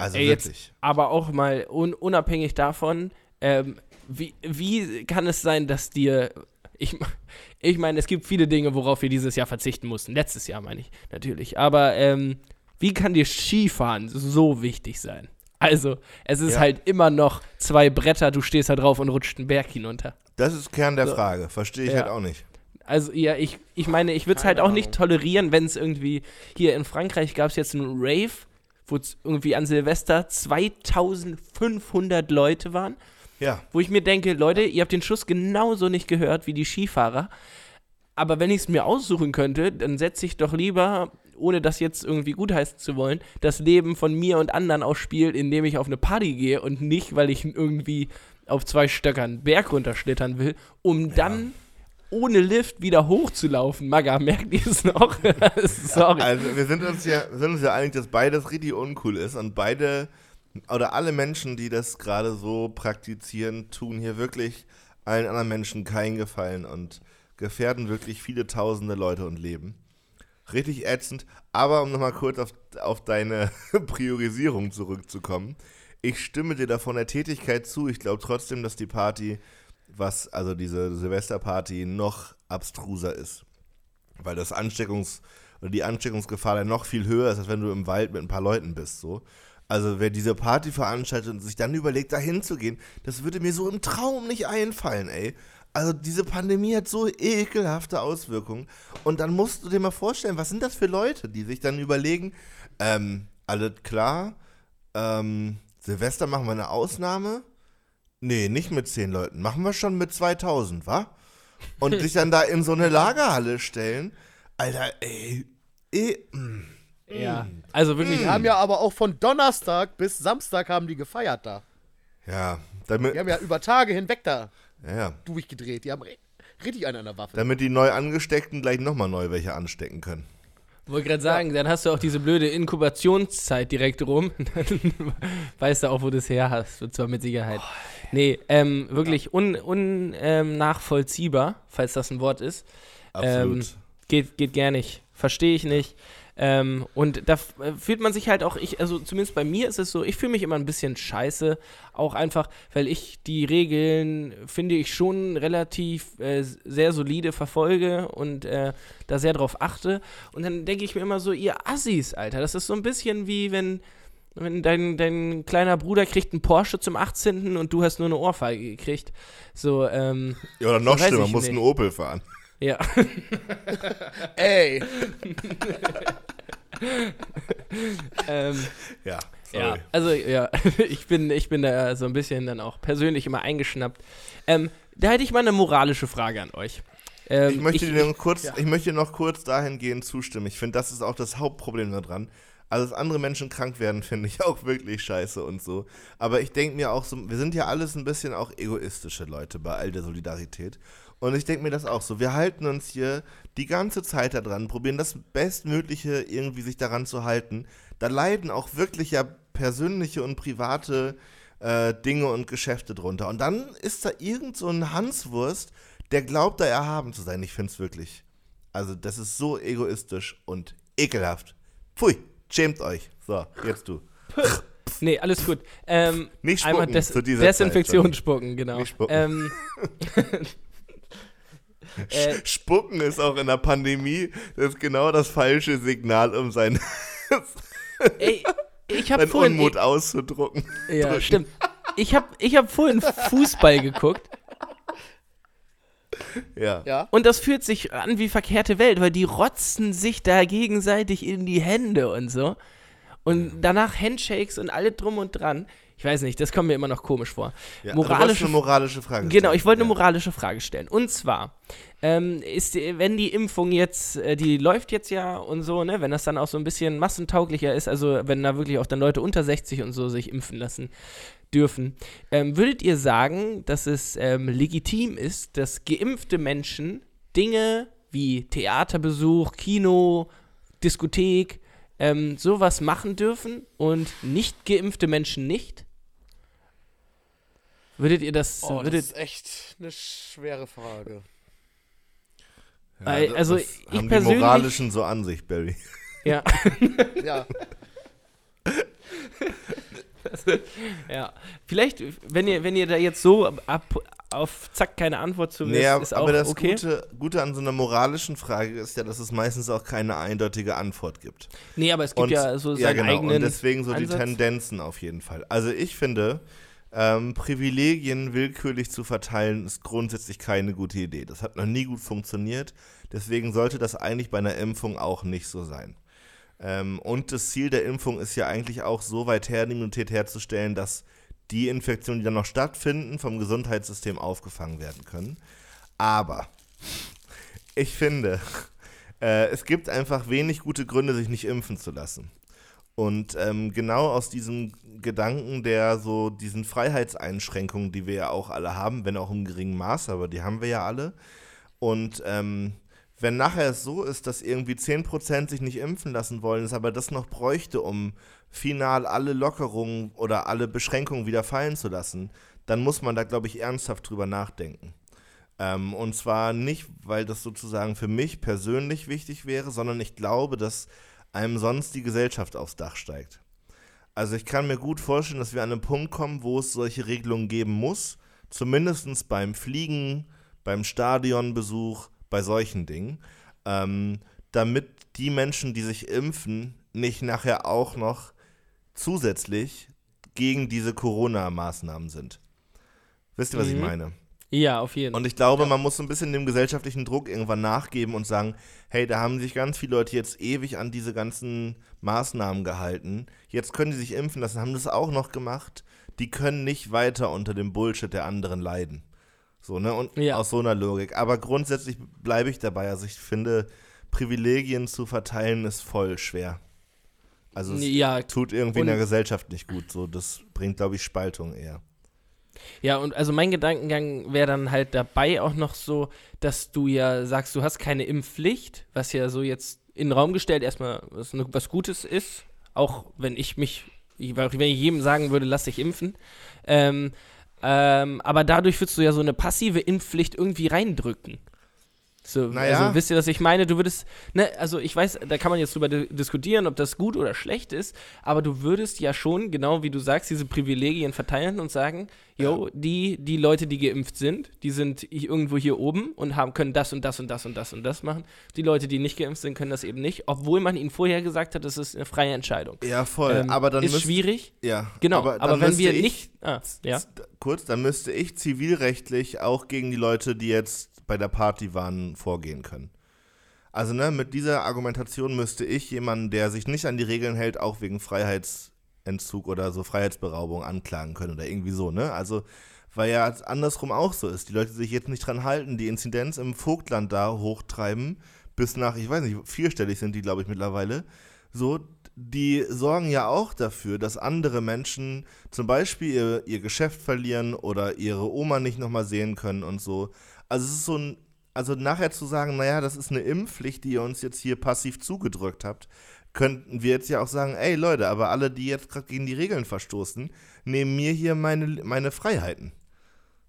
Also Ey, jetzt- wirklich. Aber auch mal un unabhängig davon, ähm, wie, wie kann es sein, dass dir. Ich, ich meine, es gibt viele Dinge, worauf wir dieses Jahr verzichten mussten. Letztes Jahr meine ich natürlich. Aber ähm, wie kann dir Skifahren so wichtig sein? Also, es ist Ja. halt immer noch zwei Bretter, du stehst da drauf und rutscht einen Berg hinunter. Das ist Kern der So. Frage, verstehe ich Ja. halt auch nicht. Also, ja, ich, ich meine, ich würde es halt auch nicht Ahnung. tolerieren, wenn es irgendwie. Hier in Frankreich gab es jetzt einen Rave, wo es irgendwie an Silvester 2500 Leute waren. Ja, Wo ich mir denke, Leute, ihr habt den Schuss genauso nicht gehört wie die Skifahrer. Aber wenn ich es mir aussuchen könnte, dann setze ich doch lieber, ohne das jetzt irgendwie gutheißen zu wollen, das Leben von mir und anderen aufs Spiel, indem ich auf eine Party gehe und nicht, weil ich irgendwie auf zwei Stöckern Berg runterschlittern will, um dann ohne Lift wieder hochzulaufen. Maga, merkt ihr es noch? Sorry. Also wir sind uns ja, sind uns ja einig, dass beides richtig uncool ist und beide oder alle Menschen, die das gerade so praktizieren, tun hier wirklich allen anderen Menschen keinen Gefallen und gefährden wirklich viele tausende Leute und Leben. Richtig ätzend, aber um nochmal kurz auf, auf deine Priorisierung zurückzukommen. Ich stimme dir da von der Tätigkeit zu. Ich glaube trotzdem, dass die Party, was, also diese Silvesterparty, noch abstruser ist. Weil das Ansteckungs- oder die Ansteckungsgefahr dann noch viel höher ist, als wenn du im Wald mit ein paar Leuten bist. So. Also wer diese Party veranstaltet und sich dann überlegt, da hinzugehen, das würde mir so im Traum nicht einfallen, ey. Also diese Pandemie hat so ekelhafte Auswirkungen. Und dann musst du dir mal vorstellen, was sind das für Leute, die sich dann überlegen, ähm, alles klar, ähm, Silvester machen wir eine Ausnahme? Nee, nicht mit zehn Leuten. Machen wir schon mit 2000, wa? Und sich dann da in so eine Lagerhalle stellen. Alter, ey. eh, mm. ja. Also wirklich. Die haben ja aber auch von Donnerstag bis Samstag haben die gefeiert da. Ja, damit, Die haben ja über Tage hinweg da ja, ja, durchgedreht. Die haben ri- richtig einen an der Waffe. damit die neu Angesteckten gleich nochmal neu welche anstecken können. Wollte gerade sagen, dann hast du auch diese blöde Inkubationszeit direkt rum. Dann weißt du auch, wo du es her hast. Und zwar mit Sicherheit. nee, ähm, wirklich unnachvollziehbar, un, ähm, falls das ein Wort ist. Absolut. Ähm, geht, geht gar nicht. Verstehe ich nicht. Ähm, und da äh, fühlt man sich halt auch, ich, also zumindest bei mir ist es so, ich fühle mich immer ein bisschen scheiße, auch einfach, weil ich die Regeln, finde ich, schon relativ äh, sehr solide verfolge und äh, da sehr drauf achte. Und dann denke ich mir immer so, ihr Assis, Alter, das ist so ein bisschen wie wenn, wenn dein, dein kleiner Bruder kriegt einen Porsche zum 18. und du hast nur eine Ohrfeige gekriegt. So, ähm, ja, oder noch schlimmer, muss einen Opel fahren. Ja. Ey, ähm, Ja, Ja, sorry. also ja, ich bin, ich bin da so ein bisschen dann auch persönlich immer eingeschnappt. Ähm, da hätte ich mal eine moralische Frage an euch. Ähm, Ich möchte, dir noch kurz, ja. ich möchte dir noch kurz dahingehend zustimmen. Ich finde, das ist auch das Hauptproblem daran. Also, dass andere Menschen krank werden, finde ich auch wirklich scheiße und so. Aber ich denke mir auch so, wir sind ja alles ein bisschen auch egoistische Leute bei all der Solidarität. Und ich denke mir das auch so. Wir halten uns hier die ganze Zeit da dran, probieren das Bestmögliche irgendwie sich daran zu halten. Da leiden auch wirklich ja persönliche und private äh, Dinge und Geschäfte drunter. Und dann ist da irgend so ein Hanswurst, der glaubt, da erhaben zu sein. Ich finde es wirklich. Also, das ist so egoistisch und ekelhaft. Pfui, schämt euch. So, jetzt du. nee, alles gut. Ähm, Nicht einmal spucken Des zu dieser Desinfektion spucken, genau. Nicht spucken. Ähm, Äh, Spucken ist auch in der Pandemie das ist genau das falsche Signal, um sein, ey, ich habe seinen vorhin. Unmut auszudrucken. ja, drücken. stimmt. Ich habe ich hab vorhin Fußball geguckt Ja. Ja. und das fühlt sich an wie verkehrte Welt, weil die rotzen sich da gegenseitig in die Hände und so. Und danach Handshakes und alle drum und dran. Ich weiß nicht, das kommt mir immer noch komisch vor. Ja, wolltest moralische eine moralische Frage Genau, stellen. ich wollte eine Ja. moralische Frage stellen. Und zwar, ähm, ist, wenn die Impfung jetzt, äh, die läuft jetzt ja und so, ne, wenn das dann auch so ein bisschen massentauglicher ist, also wenn da wirklich auch dann Leute unter 60 und so sich impfen lassen dürfen, ähm, würdet ihr sagen, dass es ähm, legitim ist, dass geimpfte Menschen Dinge wie Theaterbesuch, Kino, Diskothek, ähm, sowas machen dürfen und nicht geimpfte Menschen nicht? Würdet ihr das, Oh, das würdet, ist echt eine schwere Frage. Ja, Äh, das- also das ich haben die persönlich- moralischen so an sich, Barry. ja. Ja. Ja, vielleicht, wenn ihr, wenn ihr da jetzt so ab, auf Zack keine Antwort zu wisst, Nee, ist auch aber das okay. Gute, Gute an so einer moralischen Frage ist ja, dass es meistens auch keine eindeutige Antwort gibt. Nee, aber es gibt ja so seinen ja, genau. eigenen Und deswegen so Ansatz. die Tendenzen auf jeden Fall. Also ich finde, ähm, Privilegien willkürlich zu verteilen, ist grundsätzlich keine gute Idee. Das hat noch nie gut funktioniert. Deswegen sollte das eigentlich bei einer Impfung auch nicht so sein. Ähm, und das Ziel der Impfung ist ja eigentlich auch so weit her, die Immunität herzustellen, dass die Infektionen, die dann noch stattfinden, vom Gesundheitssystem aufgefangen werden können. Aber ich finde, äh, es gibt einfach wenig gute Gründe, sich nicht impfen zu lassen. Und ähm, genau aus diesem Gedanken der so diesen Freiheitseinschränkungen, die wir ja auch alle haben, wenn auch im geringen Maß, aber die haben wir ja alle. Und ähm, wenn nachher es so ist, dass irgendwie 10% sich nicht impfen lassen wollen, es aber das noch bräuchte, um final alle Lockerungen oder alle Beschränkungen wieder fallen zu lassen, dann muss man da, glaube ich, ernsthaft drüber nachdenken. Ähm, und zwar nicht, weil das sozusagen für mich persönlich wichtig wäre, sondern ich glaube, dass einem sonst die Gesellschaft aufs Dach steigt. Also ich kann mir gut vorstellen, dass wir an einen Punkt kommen, wo es solche Regelungen geben muss, zumindest beim Fliegen, beim Stadionbesuch, bei solchen Dingen, ähm, damit die Menschen, die sich impfen, nicht nachher auch noch zusätzlich gegen diese Corona-Maßnahmen sind. Wisst ihr, was ich Mhm. meine? Ja, auf jeden Fall. Und ich glaube, man muss so ein bisschen dem gesellschaftlichen Druck irgendwann nachgeben und sagen, hey, da haben sich ganz viele Leute jetzt ewig an diese ganzen Maßnahmen gehalten. Jetzt können die sich impfen lassen, haben das auch noch gemacht. Die können nicht weiter unter dem Bullshit der anderen leiden. So, ne? Und Ja. aus so einer Logik. Aber grundsätzlich bleibe ich dabei. Also ich finde, Privilegien zu verteilen ist voll schwer. Also es ja, tut irgendwie in der Gesellschaft nicht gut. So, das bringt, glaube ich, Spaltung eher. Ja, und also mein Gedankengang wäre dann halt dabei auch noch so, dass du ja sagst, du hast keine Impfpflicht, was ja so jetzt in den Raum gestellt erstmal was, ne- was Gutes ist, auch wenn ich mich, ich- wenn ich jedem sagen würde, lass dich impfen. Ähm, ähm, aber dadurch würdest du ja so eine passive Impfpflicht irgendwie reindrücken. So, Naja. Also wisst ihr, was ich meine? Du würdest, ne, also ich weiß, da kann man jetzt drüber di diskutieren, ob das gut oder schlecht ist, aber du würdest ja schon, genau wie du sagst, diese Privilegien verteilen und sagen, yo, die, die Leute, die geimpft sind, die sind irgendwo hier oben und haben, können das und das und das und das und das machen. Die Leute, die nicht geimpft sind, können das eben nicht, obwohl man ihnen vorher gesagt hat, das ist eine freie Entscheidung. Ja, voll. Ähm, aber dann ist müsst- schwierig, Ja, genau, aber, dann wenn wir ich- nicht, ah, ja. Kurz, dann müsste ich zivilrechtlich auch gegen die Leute, die jetzt bei der Party waren, vorgehen können. Also, ne, mit dieser Argumentation müsste ich jemanden, der sich nicht an die Regeln hält, auch wegen Freiheitsentzug oder so Freiheitsberaubung anklagen können oder irgendwie so, ne? Also, weil ja andersrum auch so ist. Die Leute, sich jetzt nicht dran halten, die Inzidenz im Vogtland da hochtreiben, bis nach, ich weiß nicht, vierstellig sind die, glaube ich, mittlerweile. So, die sorgen ja auch dafür, dass andere Menschen zum Beispiel ihr, ihr Geschäft verlieren oder ihre Oma nicht nochmal sehen können und so. Also es ist so ein, also nachher zu sagen, naja, das ist eine Impfpflicht, die ihr uns jetzt hier passiv zugedrückt habt, könnten wir jetzt ja auch sagen, ey Leute, aber alle, die jetzt gerade gegen die Regeln verstoßen, nehmen mir hier meine, meine Freiheiten.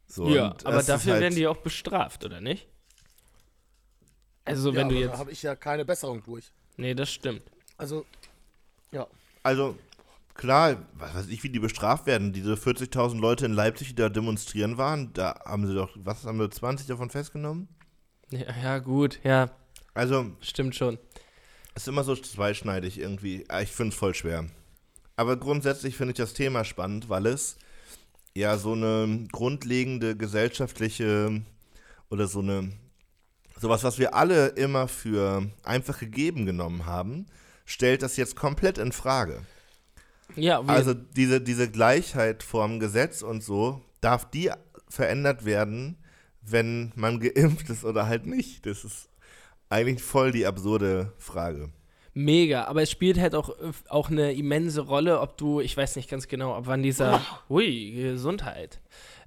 So, ja, aber dafür halt- werden die auch bestraft, oder nicht? Also ja, wenn du aber jetzt, Da habe ich ja keine Besserung durch. nee, das stimmt. Also, ja. Also, klar, was weiß ich, wie die bestraft werden. Diese 40.000 Leute in Leipzig, die da demonstrieren waren, da haben sie doch, was haben wir, 20 davon festgenommen? Ja, ja, gut, ja, Also, stimmt schon. es ist immer so zweischneidig irgendwie. Ah, Ich finde es voll schwer. Aber grundsätzlich finde ich das Thema spannend, weil es ja so eine grundlegende gesellschaftliche oder so eine sowas, was wir alle immer für einfach gegeben genommen haben, stellt das jetzt komplett in Frage. Ja, Also diese, diese Gleichheit vorm Gesetz und so, darf die verändert werden, wenn man geimpft ist oder halt nicht? Das ist eigentlich voll die absurde Frage. Mega, aber es spielt halt auch, auch eine immense Rolle, ob du, ich weiß nicht ganz genau, ab wann dieser, hui, Gesundheit,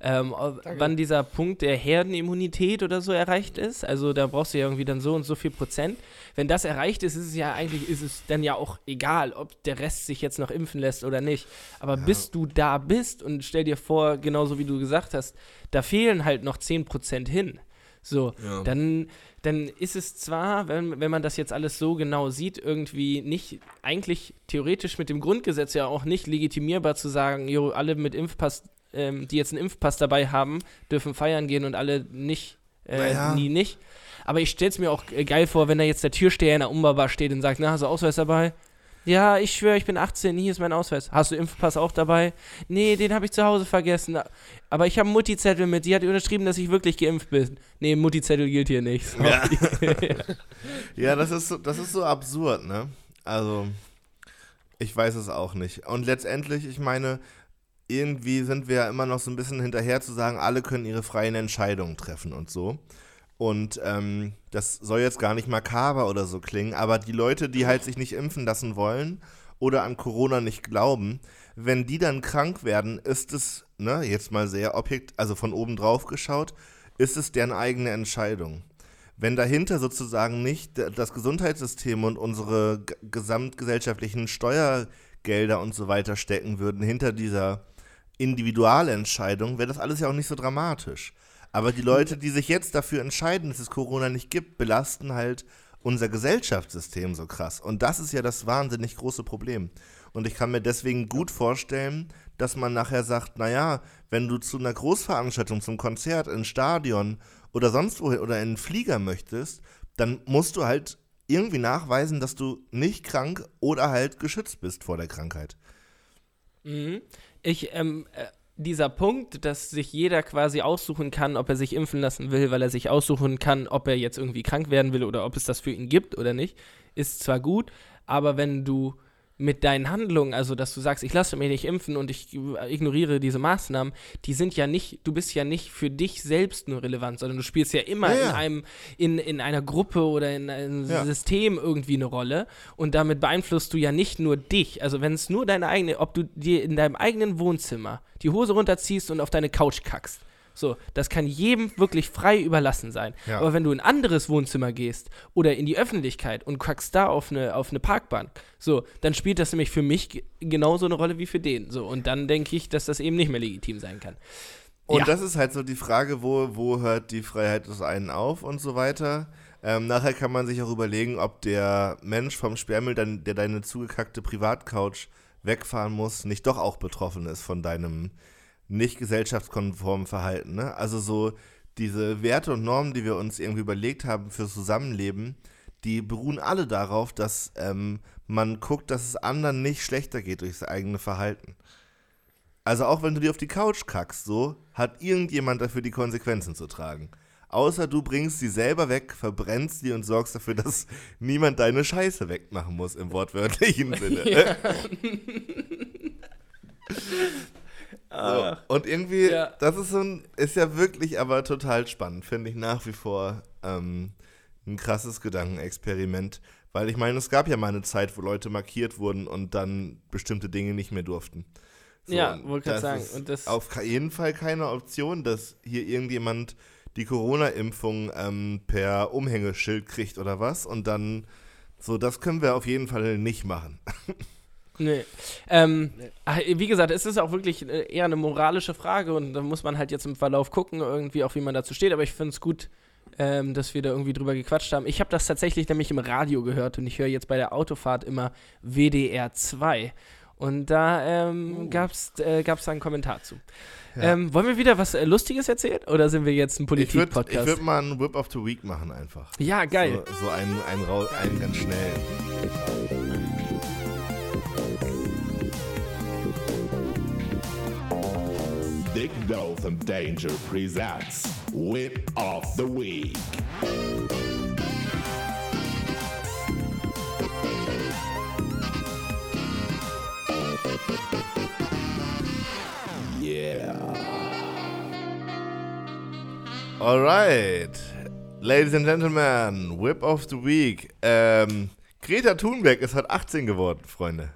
ähm, wann dieser Punkt der Herdenimmunität oder so erreicht ist. Also da brauchst du ja irgendwie dann so und so viel Prozent. Wenn das erreicht ist, ist es ja eigentlich, ist es dann ja auch egal, ob der Rest sich jetzt noch impfen lässt oder nicht. Aber bis du da bist und stell dir vor, genauso wie du gesagt hast, da fehlen halt noch 10 Prozent hin. So, Ja. dann, dann ist es zwar, wenn, wenn man das jetzt alles so genau sieht, irgendwie nicht, eigentlich theoretisch mit dem Grundgesetz ja auch nicht legitimierbar zu sagen, jo, alle mit Impfpass, ähm, die jetzt einen Impfpass dabei haben, dürfen feiern gehen und alle nicht, äh, Naja. nie nicht. Aber ich stell's mir auch äh, geil vor, wenn da jetzt der Türsteher in der Umbaubar steht und sagt, na, hast du Ausweis dabei? Ja, ich schwöre, ich bin 18, hier ist mein Ausweis. Hast du Impfpass auch dabei? Nee, den habe ich zu Hause vergessen. Aber ich habe einen Mutti-Zettel mit, die hat unterschrieben, dass ich wirklich geimpft bin. Nee, Mutti-Zettel gilt hier nicht. So. Ja. Ja, das ist so, das ist so absurd, ne? Also, ich weiß es auch nicht. Und letztendlich, ich meine, irgendwie sind wir ja immer noch so ein bisschen hinterher zu sagen, alle können ihre freien Entscheidungen treffen und so. Und ähm, das soll jetzt gar nicht makaber oder so klingen, aber die Leute, die halt sich nicht impfen lassen wollen oder an Corona nicht glauben, wenn die dann krank werden, ist es, ne, jetzt mal sehr objekt, also von oben drauf geschaut, ist es deren eigene Entscheidung wenn dahinter sozusagen nicht das Gesundheitssystem und unsere gesamtgesellschaftlichen Steuergelder und so weiter stecken würden, hinter dieser Individualentscheidung, wäre das alles ja auch nicht so dramatisch. Aber die Leute, die sich jetzt dafür entscheiden, dass es Corona nicht gibt, belasten halt unser Gesellschaftssystem so krass. Und das ist ja das wahnsinnig große Problem. Und ich kann mir deswegen gut vorstellen, dass man nachher sagt, naja, wenn du zu einer Großveranstaltung, zum Konzert, ins Stadion oder sonst wohin oder in einen Flieger möchtest, dann musst du halt irgendwie nachweisen, dass du nicht krank oder halt geschützt bist vor der Krankheit. Mhm. Ich, ähm, äh, dieser Punkt, dass sich jeder quasi aussuchen kann, ob er sich impfen lassen will, weil er sich aussuchen kann, ob er jetzt irgendwie krank werden will oder ob es das für ihn gibt oder nicht, ist zwar gut, aber wenn du mit deinen Handlungen, also dass du sagst, ich lasse mich nicht impfen und ich ignoriere diese Maßnahmen, die sind ja nicht, du bist ja nicht für dich selbst nur relevant, sondern du spielst ja immer Ja, ja. in einem, in, in einer Gruppe oder in einem Ja. System irgendwie eine Rolle und damit beeinflusst du ja nicht nur dich, also wenn es nur deine eigene, ob du dir in deinem eigenen Wohnzimmer die Hose runterziehst und auf deine Couch kackst. So, das kann jedem wirklich frei überlassen sein. Ja. Aber wenn du in ein anderes Wohnzimmer gehst oder in die Öffentlichkeit und kackst da auf eine, auf eine Parkbank, so, dann spielt das nämlich für mich ge- genauso eine Rolle wie für den. So, und dann denke ich, dass das eben nicht mehr legitim sein kann. Und Ja. das ist halt so die Frage, wo, wo hört die Freiheit des einen auf und so weiter. Ähm, nachher kann man sich auch überlegen, ob der Mensch vom Sperrmüll, dann, der deine zugekackte Privatcouch wegfahren muss, nicht doch auch betroffen ist von deinem nicht gesellschaftskonformen Verhalten. Ne? Also so diese Werte und Normen, die wir uns irgendwie überlegt haben fürs Zusammenleben, die beruhen alle darauf, dass ähm, man guckt, dass es anderen nicht schlechter geht durch das eigene Verhalten. Also auch wenn du dir auf die Couch kackst, so, hat irgendjemand dafür die Konsequenzen zu tragen. Außer du bringst sie selber weg, verbrennst sie und sorgst dafür, dass niemand deine Scheiße wegmachen muss, im wortwörtlichen Sinne. So. Und irgendwie, Ja. das ist so ein, ist ja wirklich aber total spannend, finde ich nach wie vor ähm, ein krasses Gedankenexperiment. Weil ich meine, es gab ja mal eine Zeit, wo Leute markiert wurden und dann bestimmte Dinge nicht mehr durften. Ja, und wollte das sagen. Und das- auf jeden Fall keine Option, dass hier irgendjemand die Corona-Impfung ähm, per Umhängeschild kriegt oder was. Und dann, so, das können wir auf jeden Fall nicht machen. Nee. Ähm, ach, Wie gesagt, es ist auch wirklich äh, eher eine moralische Frage und da muss man halt jetzt im Verlauf gucken, irgendwie auch wie man dazu steht. Aber ich finde es gut, ähm, dass wir da irgendwie drüber gequatscht haben. Ich habe das tatsächlich nämlich im Radio gehört und ich höre jetzt bei der Autofahrt immer WDR 2. Und da ähm, gab's äh, gab's da einen Kommentar zu. Ähm, wollen wir wieder was äh, Lustiges erzählen oder sind wir jetzt ein Ich würde ich Politik-Podcast? würd mal einen Whip of the Week machen einfach. ja, geil. So, so einen, einen, einen ganz schnell. Dove and Danger presents Whip of the Week. Yeah. Alright. Ladies and Gentlemen, Whip of the Week. Ähm, Greta Thunberg ist heute 18 geworden, Freunde.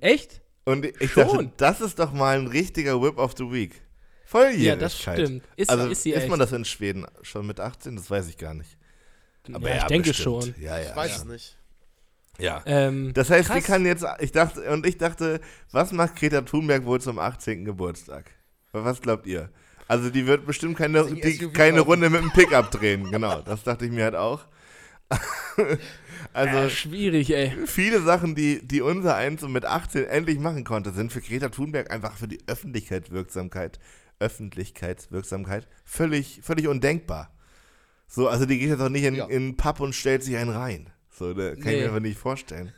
Echt? Und ich Schon? dachte, das ist doch mal ein richtiger Whip of the Week. Volljährigkeit. Ja, das stimmt. Ist- also ist sie man echt. das in Schweden schon mit 18? Das weiß ich gar nicht. Aber ja, ich denke bestimmt. schon. Ja, ja. Ich weiß ja. es nicht. Ja. Ähm, Das heißt, sie krass. kann jetzt, ich dachte, und ich dachte, was macht Greta Thunberg wohl zum 18. Geburtstag? Was glaubt ihr? Also die wird bestimmt keine, die, keine. Runde mit dem Pickup drehen, genau. Das dachte ich mir halt auch. also äh, schwierig, ey. viele Sachen, die, die unser Eins mit 18 endlich machen konnte, sind für Greta Thunberg einfach für die Öffentlichkeitswirksamkeit, Öffentlichkeitswirksamkeit völlig, völlig undenkbar. So, also die geht jetzt auch nicht in, Ja. in einen Pub und stellt sich einen rein. So, da kann ich Nee. mir einfach nicht vorstellen.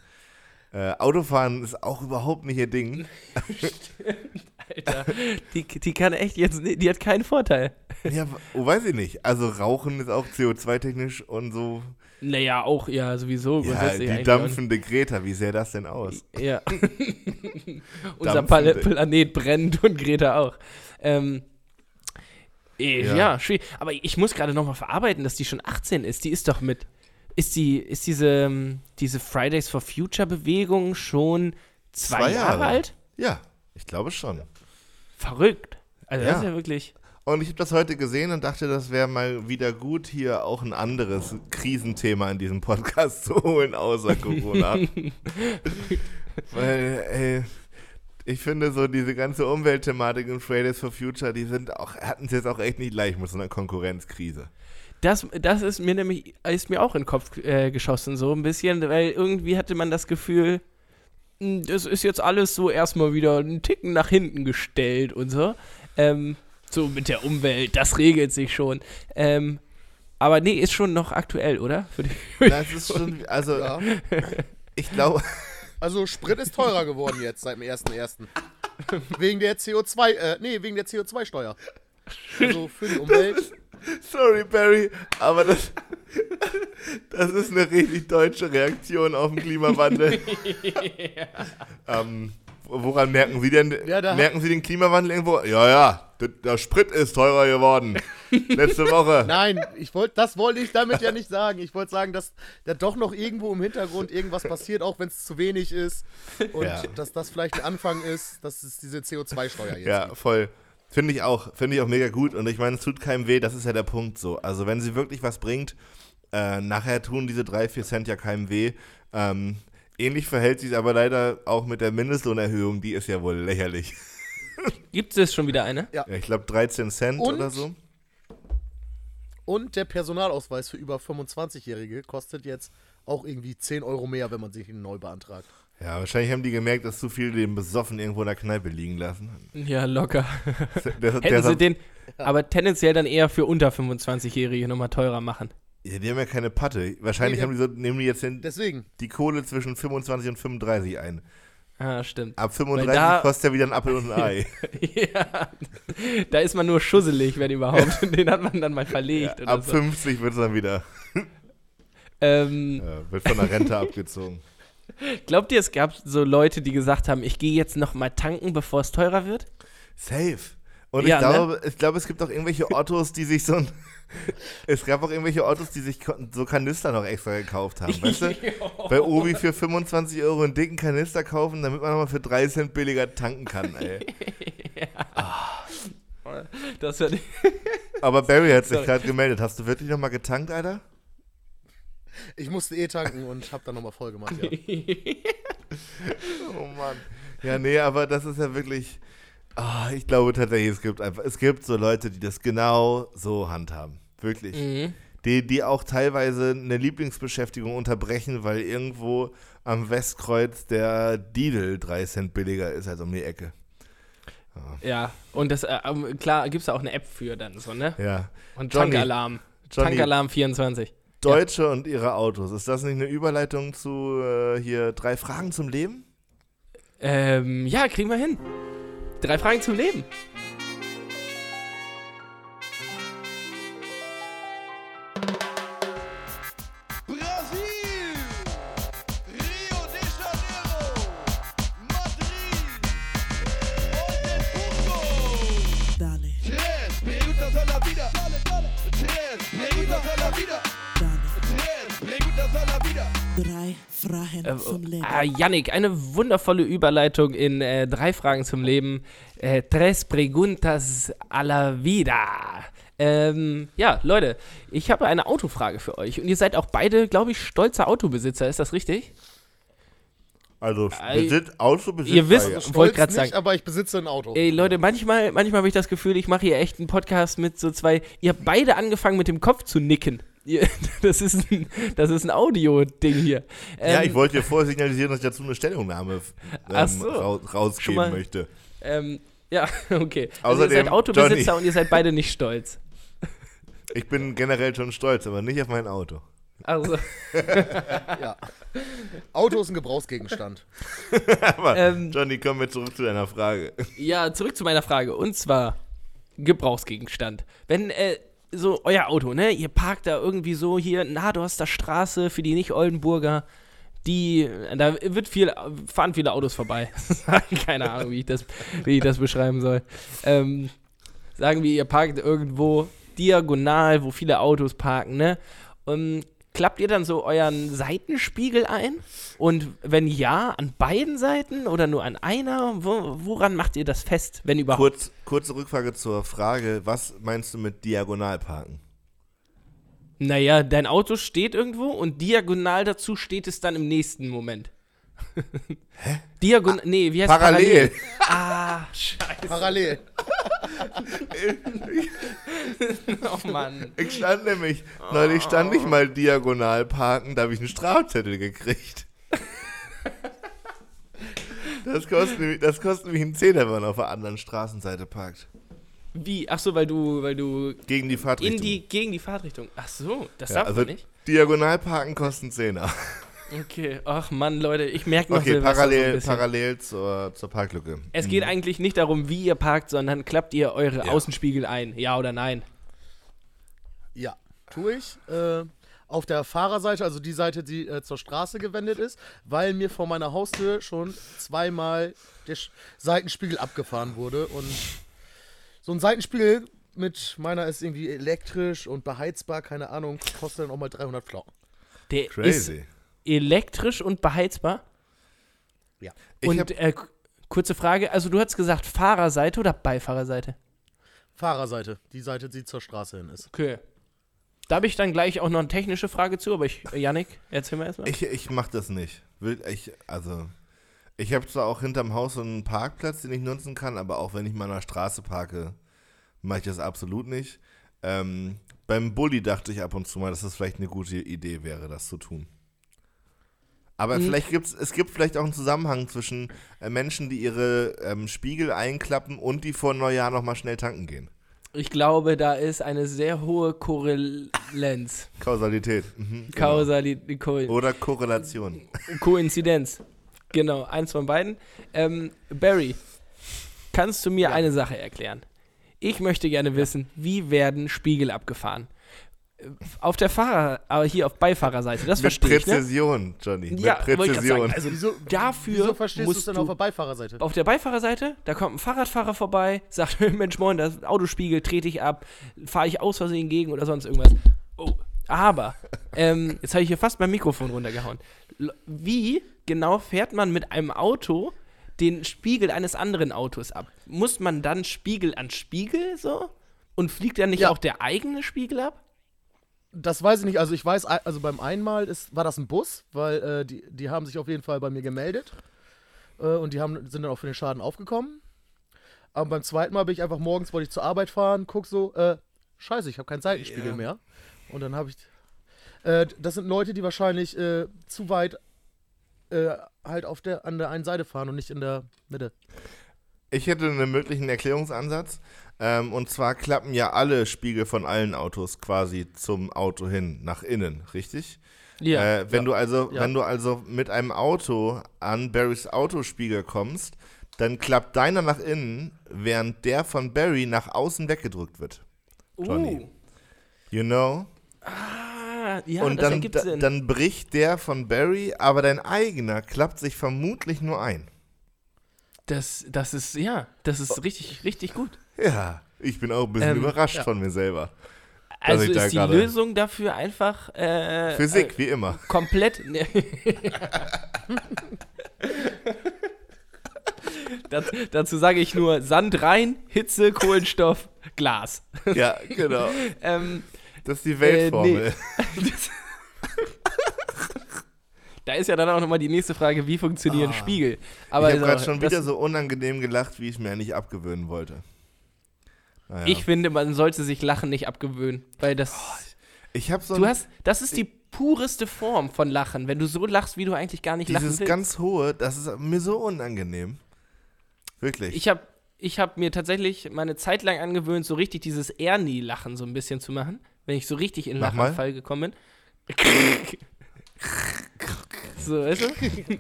Äh, Autofahren ist auch überhaupt nicht ihr Ding. Alter, die, die kann echt jetzt, die hat keinen Vorteil. Ja, oh, weiß ich nicht. Also Rauchen ist auch CO2-technisch und so. Naja, auch, ja, sowieso. Ja, die dampfende Greta, wie sähe das denn aus? Ja. Unser. Pal Planet brennt und Greta auch. Ähm, eh, Ja. ja. schwierig. Aber ich muss gerade nochmal verarbeiten, dass die schon 18 ist. Die ist doch mit. Ist die, ist diese, ähm, diese Fridays for Future Bewegung schon zwei, Zwei Jahre. Jahre. alt? Ja, ich glaube schon. Verrückt. Also das Ja. ist ja wirklich. Und ich habe das heute gesehen und dachte, das wäre mal wieder gut, hier auch ein anderes Krisenthema in diesem Podcast zu holen, außer Corona. Weil, ey, ich finde so diese ganze Umweltthematik und Fridays for Future, die sind auch, hatten es jetzt auch echt nicht leicht mit so einer Konkurrenzkrise. Das, das ist mir nämlich, ist mir auch in den Kopf äh, geschossen, so ein bisschen, weil irgendwie hatte man das Gefühl, mh, das ist jetzt alles so erstmal wieder einen Ticken nach hinten gestellt und so. Ähm, so mit der Umwelt, das regelt sich schon. Ähm, aber nee, ist schon noch aktuell, oder? Das ist schon, also Ja. ich glaube, Also Sprit ist teurer geworden jetzt seit dem 1.1. wegen der CO2, äh, nee, wegen der CO2-Steuer. Also für die Umwelt. Sorry Barry, aber das, das ist eine richtig deutsche Reaktion auf den Klimawandel. ähm, woran merken Sie denn, Ja, da- merken Sie den Klimawandel irgendwo? Ja, ja, der, der Sprit ist teurer geworden. Letzte Woche. Nein, ich wollte, das wollte ich damit ja nicht sagen. Ich wollte sagen, dass da doch noch irgendwo im Hintergrund irgendwas passiert, auch wenn es zu wenig ist. Und Ja. dass das vielleicht ein Anfang ist, dass es diese CO2-Steuer jetzt Ja, gibt. voll. Finde ich auch. Finde ich auch mega gut. Und ich meine, es tut keinem weh, das ist ja der Punkt so. Also wenn sie wirklich was bringt, äh, nachher tun diese drei, vier Cent ja keinem weh. Ähm, ähnlich verhält sich aber leider auch mit der Mindestlohnerhöhung, die ist ja wohl lächerlich. Gibt es schon wieder eine? Ja, ich glaube 13 Cent Und? oder so. Und der Personalausweis für über 25-Jährige kostet jetzt auch irgendwie 10 Euro mehr, wenn man sich ihn neu beantragt. Ja, wahrscheinlich haben die gemerkt, dass zu viele den besoffen irgendwo in der Kneipe liegen lassen. Ja, locker. Der, Hätten der, sie den, aber tendenziell dann eher für unter 25-Jährige nochmal teurer machen. ja, die haben ja keine Patte. Wahrscheinlich Nee, haben die so, nehmen die jetzt den, Deswegen. die Kohle zwischen 25 und 35 ein. Ah, stimmt. Ab 35 da- kostet ja wieder ein Apfel und ein Ei. ja, da ist man nur schusselig, wenn überhaupt. Den hat man dann mal verlegt oder Ab so. 50 wird es dann wieder, Ähm, ja, wird von der Rente abgezogen. Glaubt ihr, es gab so Leute, die gesagt haben, ich gehe jetzt noch mal tanken, bevor es teurer wird? Safe. Und Ja, ich, ne? glaube, ich glaube, es gibt auch irgendwelche Ottos, die sich so ein. Es gab auch irgendwelche Ottos, die sich so Kanister noch extra gekauft haben, weißt du? Bei Obi für 25 Euro einen dicken Kanister kaufen, damit man nochmal für 3 Cent billiger tanken kann, ey. Das war Aber Barry hat sich gerade gemeldet. Hast du wirklich nochmal getankt, Alter? Ich musste eh tanken und hab dann nochmal voll gemacht. Ja. Oh Mann. Ja, nee, aber das ist ja wirklich. Ah, ich glaube tatsächlich, es gibt einfach, es gibt so Leute, die das genau so handhaben. Wirklich. Mhm. die, die auch teilweise eine Lieblingsbeschäftigung unterbrechen, weil irgendwo am Westkreuz der Lidl 3 Cent billiger ist als um die Ecke. Ja, und das, äh, ähm, klar, gibt es da auch eine App für dann so, ne? Ja. Und Tankalarm. Tankalarm 24. Deutsche und ihre Autos. Ist das nicht eine Überleitung zu äh, hier drei Fragen zum Leben? Ähm, ja, kriegen wir hin. Drei Fragen zum Leben. Ah, Yannick, eine wundervolle Überleitung in äh, drei Fragen zum Leben. Äh, tres preguntas a la vida. Ähm, ja, Leute, ich habe eine Autofrage für euch. Und ihr seid auch beide, glaube ich, stolze Autobesitzer. Ist das richtig? Also Ei- Besitz, Autobesitz. Ihr wisst- ja. Ich wollte nicht, sagen- aber ich besitze ein Auto. Ey, Leute, manchmal, manchmal habe ich das Gefühl, ich mache hier echt einen Podcast mit so zwei. Ihr habt beide angefangen, mit dem Kopf zu nicken. Das ist ein, das ist ein Audio-Ding hier. Ja, Ähm, ich wollte dir vorher signalisieren, dass ich dazu eine Stellungnahme ähm, so. rau Schon rausgeben mal- möchte. Ähm, ja, okay. Also Außerdem, ihr seid Autobesitzer Johnny. und ihr seid beide nicht stolz. Ich bin generell schon stolz, aber nicht auf mein Auto. Also, Ja. Auto ist ein Gebrauchsgegenstand. Aber Ähm, Johnny, kommen wir zurück zu deiner Frage. ja, zurück zu meiner Frage. Und zwar Gebrauchsgegenstand. Wenn, äh, so euer Auto, ne? Ihr parkt da irgendwie so hier Nadorster Straße für die Nicht-Oldenburger. Die, da wird viel, fahren viele Autos vorbei. Keine Ahnung, wie ich das, wie ich das beschreiben soll. Ähm, sagen wir, ihr parkt irgendwo diagonal, wo viele Autos parken, ne? Und klappt ihr dann so euren Seitenspiegel ein? Und wenn ja, an beiden Seiten oder nur an einer? Wo, woran macht ihr das fest, wenn überhaupt? Kurz, kurze Rückfrage zur Frage, was meinst du mit Diagonalparken? Naja, dein Auto steht irgendwo und diagonal dazu steht es dann im nächsten Moment. Hä? Diagonal, nee, wie heißt Parallel. Ah, scheiße. Parallel. Oh Mann. Ich stand nämlich, neulich stand ich mal diagonal parken, da habe ich einen Strafzettel gekriegt. Das kostet, nämlich- das kostet nämlich einen Zehner, wenn man auf der anderen Straßenseite parkt. Wie? Ach so, weil du, weil du Gegen die Fahrtrichtung. in die, gegen die Fahrtrichtung. Ach so, das ja, darf also man nicht. diagonal parken kostet einen Zehner. Okay, ach Mann, Leute, ich merke noch Okay, Silvester so ein parallel, bisschen. parallel zur, zur Parklücke. Es geht eigentlich nicht darum, wie ihr parkt, sondern klappt ihr eure Ja. Außenspiegel ein? Ja oder nein? Ja, tue ich. Äh, auf der Fahrerseite, also die Seite, die äh, zur Straße gewendet ist, weil mir vor meiner Haustür schon zweimal der Sch Seitenspiegel abgefahren wurde. Und so ein Seitenspiegel mit meiner ist irgendwie elektrisch und beheizbar, keine Ahnung, kostet dann auch mal 300 Flocken. Der ist Crazy. Elektrisch und beheizbar? Ja. Ich und äh, kurze Frage, also du hast gesagt Fahrerseite oder Beifahrerseite? Fahrerseite, die Seite, die zur Straße hin ist. Okay. Da habe ich dann gleich auch noch eine technische Frage zu, aber ich, äh, Yannick, erzähl mal erstmal. Ich, ich mach das nicht. Will, ich, also, ich habe zwar auch hinterm Haus so einen Parkplatz, den ich nutzen kann, aber auch wenn ich mal an der Straße parke, mache ich das absolut nicht. Ähm, beim Bulli dachte ich ab und zu mal, dass das vielleicht eine gute Idee wäre, das zu tun. Aber Mhm. vielleicht gibt's, es gibt vielleicht auch einen Zusammenhang zwischen äh, Menschen, die ihre ähm, Spiegel einklappen und die vor Neujahr nochmal schnell tanken gehen. Ich glaube, da ist eine sehr hohe Korrelenz. Kausalität. Mhm, genau. Kausalität. Ko Oder Korrelation. Koinzidenz. Genau, eins von beiden. Ähm, Barry, kannst du mir eine Sache erklären? Ich möchte gerne wissen, wie werden Spiegel abgefahren? Auf der Fahrer, aber hier auf Beifahrerseite, das Mit verstehe ich, ne? Präzision, Johnny. Mit Ja, grad Präzision. sagen. Also Wieso, dafür wieso verstehst du es musst du auf der Beifahrerseite? auf der Beifahrerseite, da kommt ein Fahrradfahrer vorbei, sagt, Mensch moin, das Autospiegel trete ich ab, fahre ich aus Versehen gegen oder sonst irgendwas. Oh, aber, ähm, jetzt habe ich hier fast mein Mikrofon runtergehauen. Wie genau fährt man mit einem Auto den Spiegel eines anderen Autos ab? Muss man dann Spiegel an Spiegel so? Und fliegt dann nicht Ja. auch der eigene Spiegel ab? Das weiß ich nicht. Also ich weiß, also beim einmal ist, war das ein Bus, weil äh, die, die haben sich auf jeden Fall bei mir gemeldet. Äh, und die haben, sind dann auch für den Schaden aufgekommen. Aber beim zweiten Mal bin ich einfach morgens, wollte ich zur Arbeit fahren, guck so, äh, scheiße, ich habe keinen Seitenspiegel Ja. mehr. Und dann habe ich. Äh, das sind Leute, die wahrscheinlich äh, zu weit äh, halt auf der, an der einen Seite fahren und nicht in der Mitte. Ich hätte einen möglichen Erklärungsansatz. Ähm, und zwar klappen ja alle Spiegel von allen Autos quasi zum Auto hin, nach innen, richtig? Ja. Äh, wenn du also, Ja. wenn du also mit einem Auto an Barrys Autospiegel kommst, dann klappt deiner nach innen, während der von Barry nach außen weggedrückt wird. Johnny. You know? Uh, ah, ja, und das dann, ergibt Sinn. dann bricht der von Barry, aber dein eigener klappt sich vermutlich nur ein. Das, das ist, ja, das ist richtig, richtig gut. Ja, ich bin auch ein bisschen Ähm, überrascht ja. von mir selber. Also ist die Lösung dafür einfach äh, Physik, äh, wie immer. komplett. das, dazu sage ich nur Sand rein, Hitze, Kohlenstoff, Glas. Ja, genau. Ähm, Das ist die Äh, Weltformel. Da ist ja dann auch nochmal die nächste Frage, wie funktionieren Spiegel? Aber Ah. ich habe also, gerade schon wieder so unangenehm gelacht, wie ich mir eigentlich abgewöhnen wollte. Naja. Ich finde, man sollte sich Lachen nicht abgewöhnen, weil das. ich habe so du hast, das ist die pureste Form von Lachen, wenn du so lachst, wie du eigentlich gar nicht lachen dieses willst. ganz hohe, das ist mir so unangenehm. Wirklich. Ich habe ich hab mir tatsächlich meine Zeit lang angewöhnt, so richtig dieses Ernie-Lachen so ein bisschen zu machen, wenn ich so richtig in Mach mal. Lachanfall gekommen bin. So, weißt du?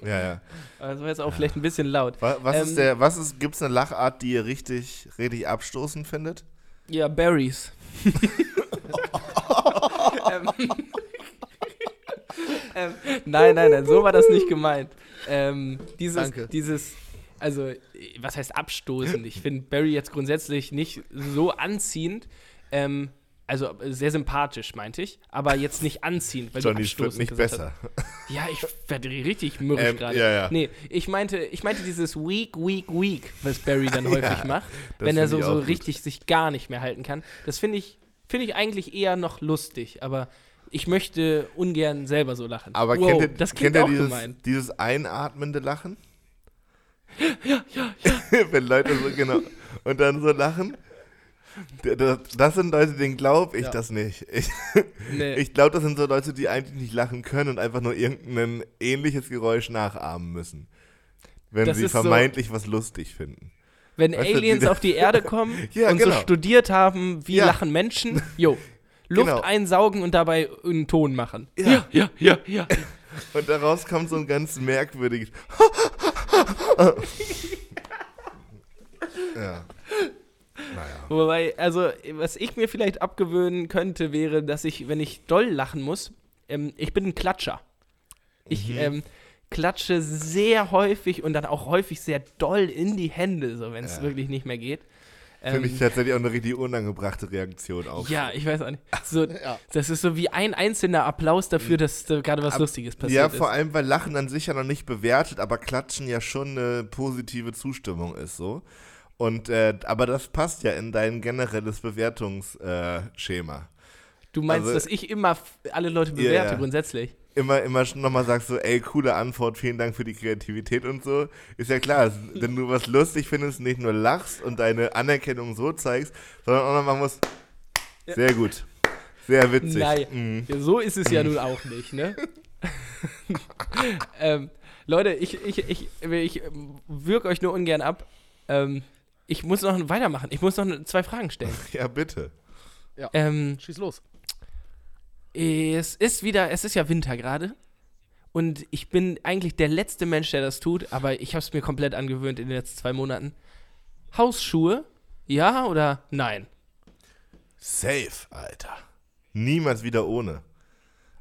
ja, ja. Also jetzt auch vielleicht ein bisschen laut. Was, was Ähm, ist der, was ist, gibt's eine Lachart, die ihr richtig, richtig abstoßend findet? Ja, Berries. ähm, ähm, nein, nein, nein, so war das nicht gemeint. Ähm, dieses, Danke. dieses, also, was heißt abstoßend? Ich finde Barry jetzt grundsätzlich nicht so anziehend. Ähm, also äh, sehr sympathisch, meinte ich, aber jetzt nicht anziehend, weil Johnny, du nicht besser. hast. Ja, ich werde richtig mürrisch Ähm, gerade. ja, ja. Nee, ich meinte, ich meinte dieses weak, weak, weak, was Barry dann häufig Ja, macht, wenn er so, so gut. richtig sich gar nicht mehr halten kann. Das finde ich, finde ich eigentlich eher noch lustig, aber ich möchte ungern selber so lachen. Aber wow, kennt ihr, das kennt klingt ihr auch dieses, gemein. dieses einatmende Lachen? Ja, ja, ja. Wenn Leute so, genau. Und dann so lachen. Das, sind Leute, denen glaube ich Ja. das nicht. Ich, Nee. ich glaube, das sind so Leute, die eigentlich nicht lachen können und einfach nur irgendein ähnliches Geräusch nachahmen müssen. Wenn Das sie ist so- vermeintlich was lustig finden. Wenn weißt du, Aliens die- auf die Erde kommen Ja, und genau. so studiert haben, wie Ja. lachen Menschen, jo, Luft Genau. einsaugen und dabei einen Ton machen. Ja. ja, ja, ja. Und daraus kommt so ein ganz merkwürdiges. ja. Naja. Wobei, also, was ich mir vielleicht abgewöhnen könnte, wäre, dass ich, wenn ich doll lachen muss, ähm, ich bin ein Klatscher. Ich Mhm. ähm, klatsche sehr häufig und dann auch häufig sehr doll in die Hände, so wenn es Ja. wirklich nicht mehr geht. Ähm, Finde ich tatsächlich auch eine richtig unangebrachte Reaktion auf. ja, ich weiß auch nicht. So, Ja. Das ist so wie ein einzelner Applaus dafür, dass da gerade was Ab- Lustiges passiert Ja, ist. vor allem, weil Lachen an sich ja noch nicht bewertet, aber Klatschen ja schon eine positive Zustimmung ist so. Und äh, aber das passt ja in dein generelles Bewertungsschema. Äh. Du meinst, also- dass ich immer alle Leute Ja, bewerte, ja. grundsätzlich? Immer, immer nochmal sagst so, ey, coole Antwort, vielen Dank für die Kreativität und so. Ist ja klar, wenn du was lustig findest, nicht nur lachst und deine Anerkennung so zeigst, sondern auch noch machen musst, sehr gut, sehr witzig. Nein, Mhm. ja, so ist es ja nun auch nicht, ne? ähm, Leute, ich, ich, ich, ich ähm, würg euch nur ungern ab. Ähm, ich muss noch weitermachen. Ich muss noch zwei Fragen stellen. Ja, bitte. Ähm, Schieß los. es ist wieder, es ist ja Winter gerade. Und ich bin eigentlich der letzte Mensch, der das tut, aber ich habe es mir komplett angewöhnt in den letzten zwei Monaten. Hausschuhe, ja oder nein? Safe, Alter. Niemals wieder ohne.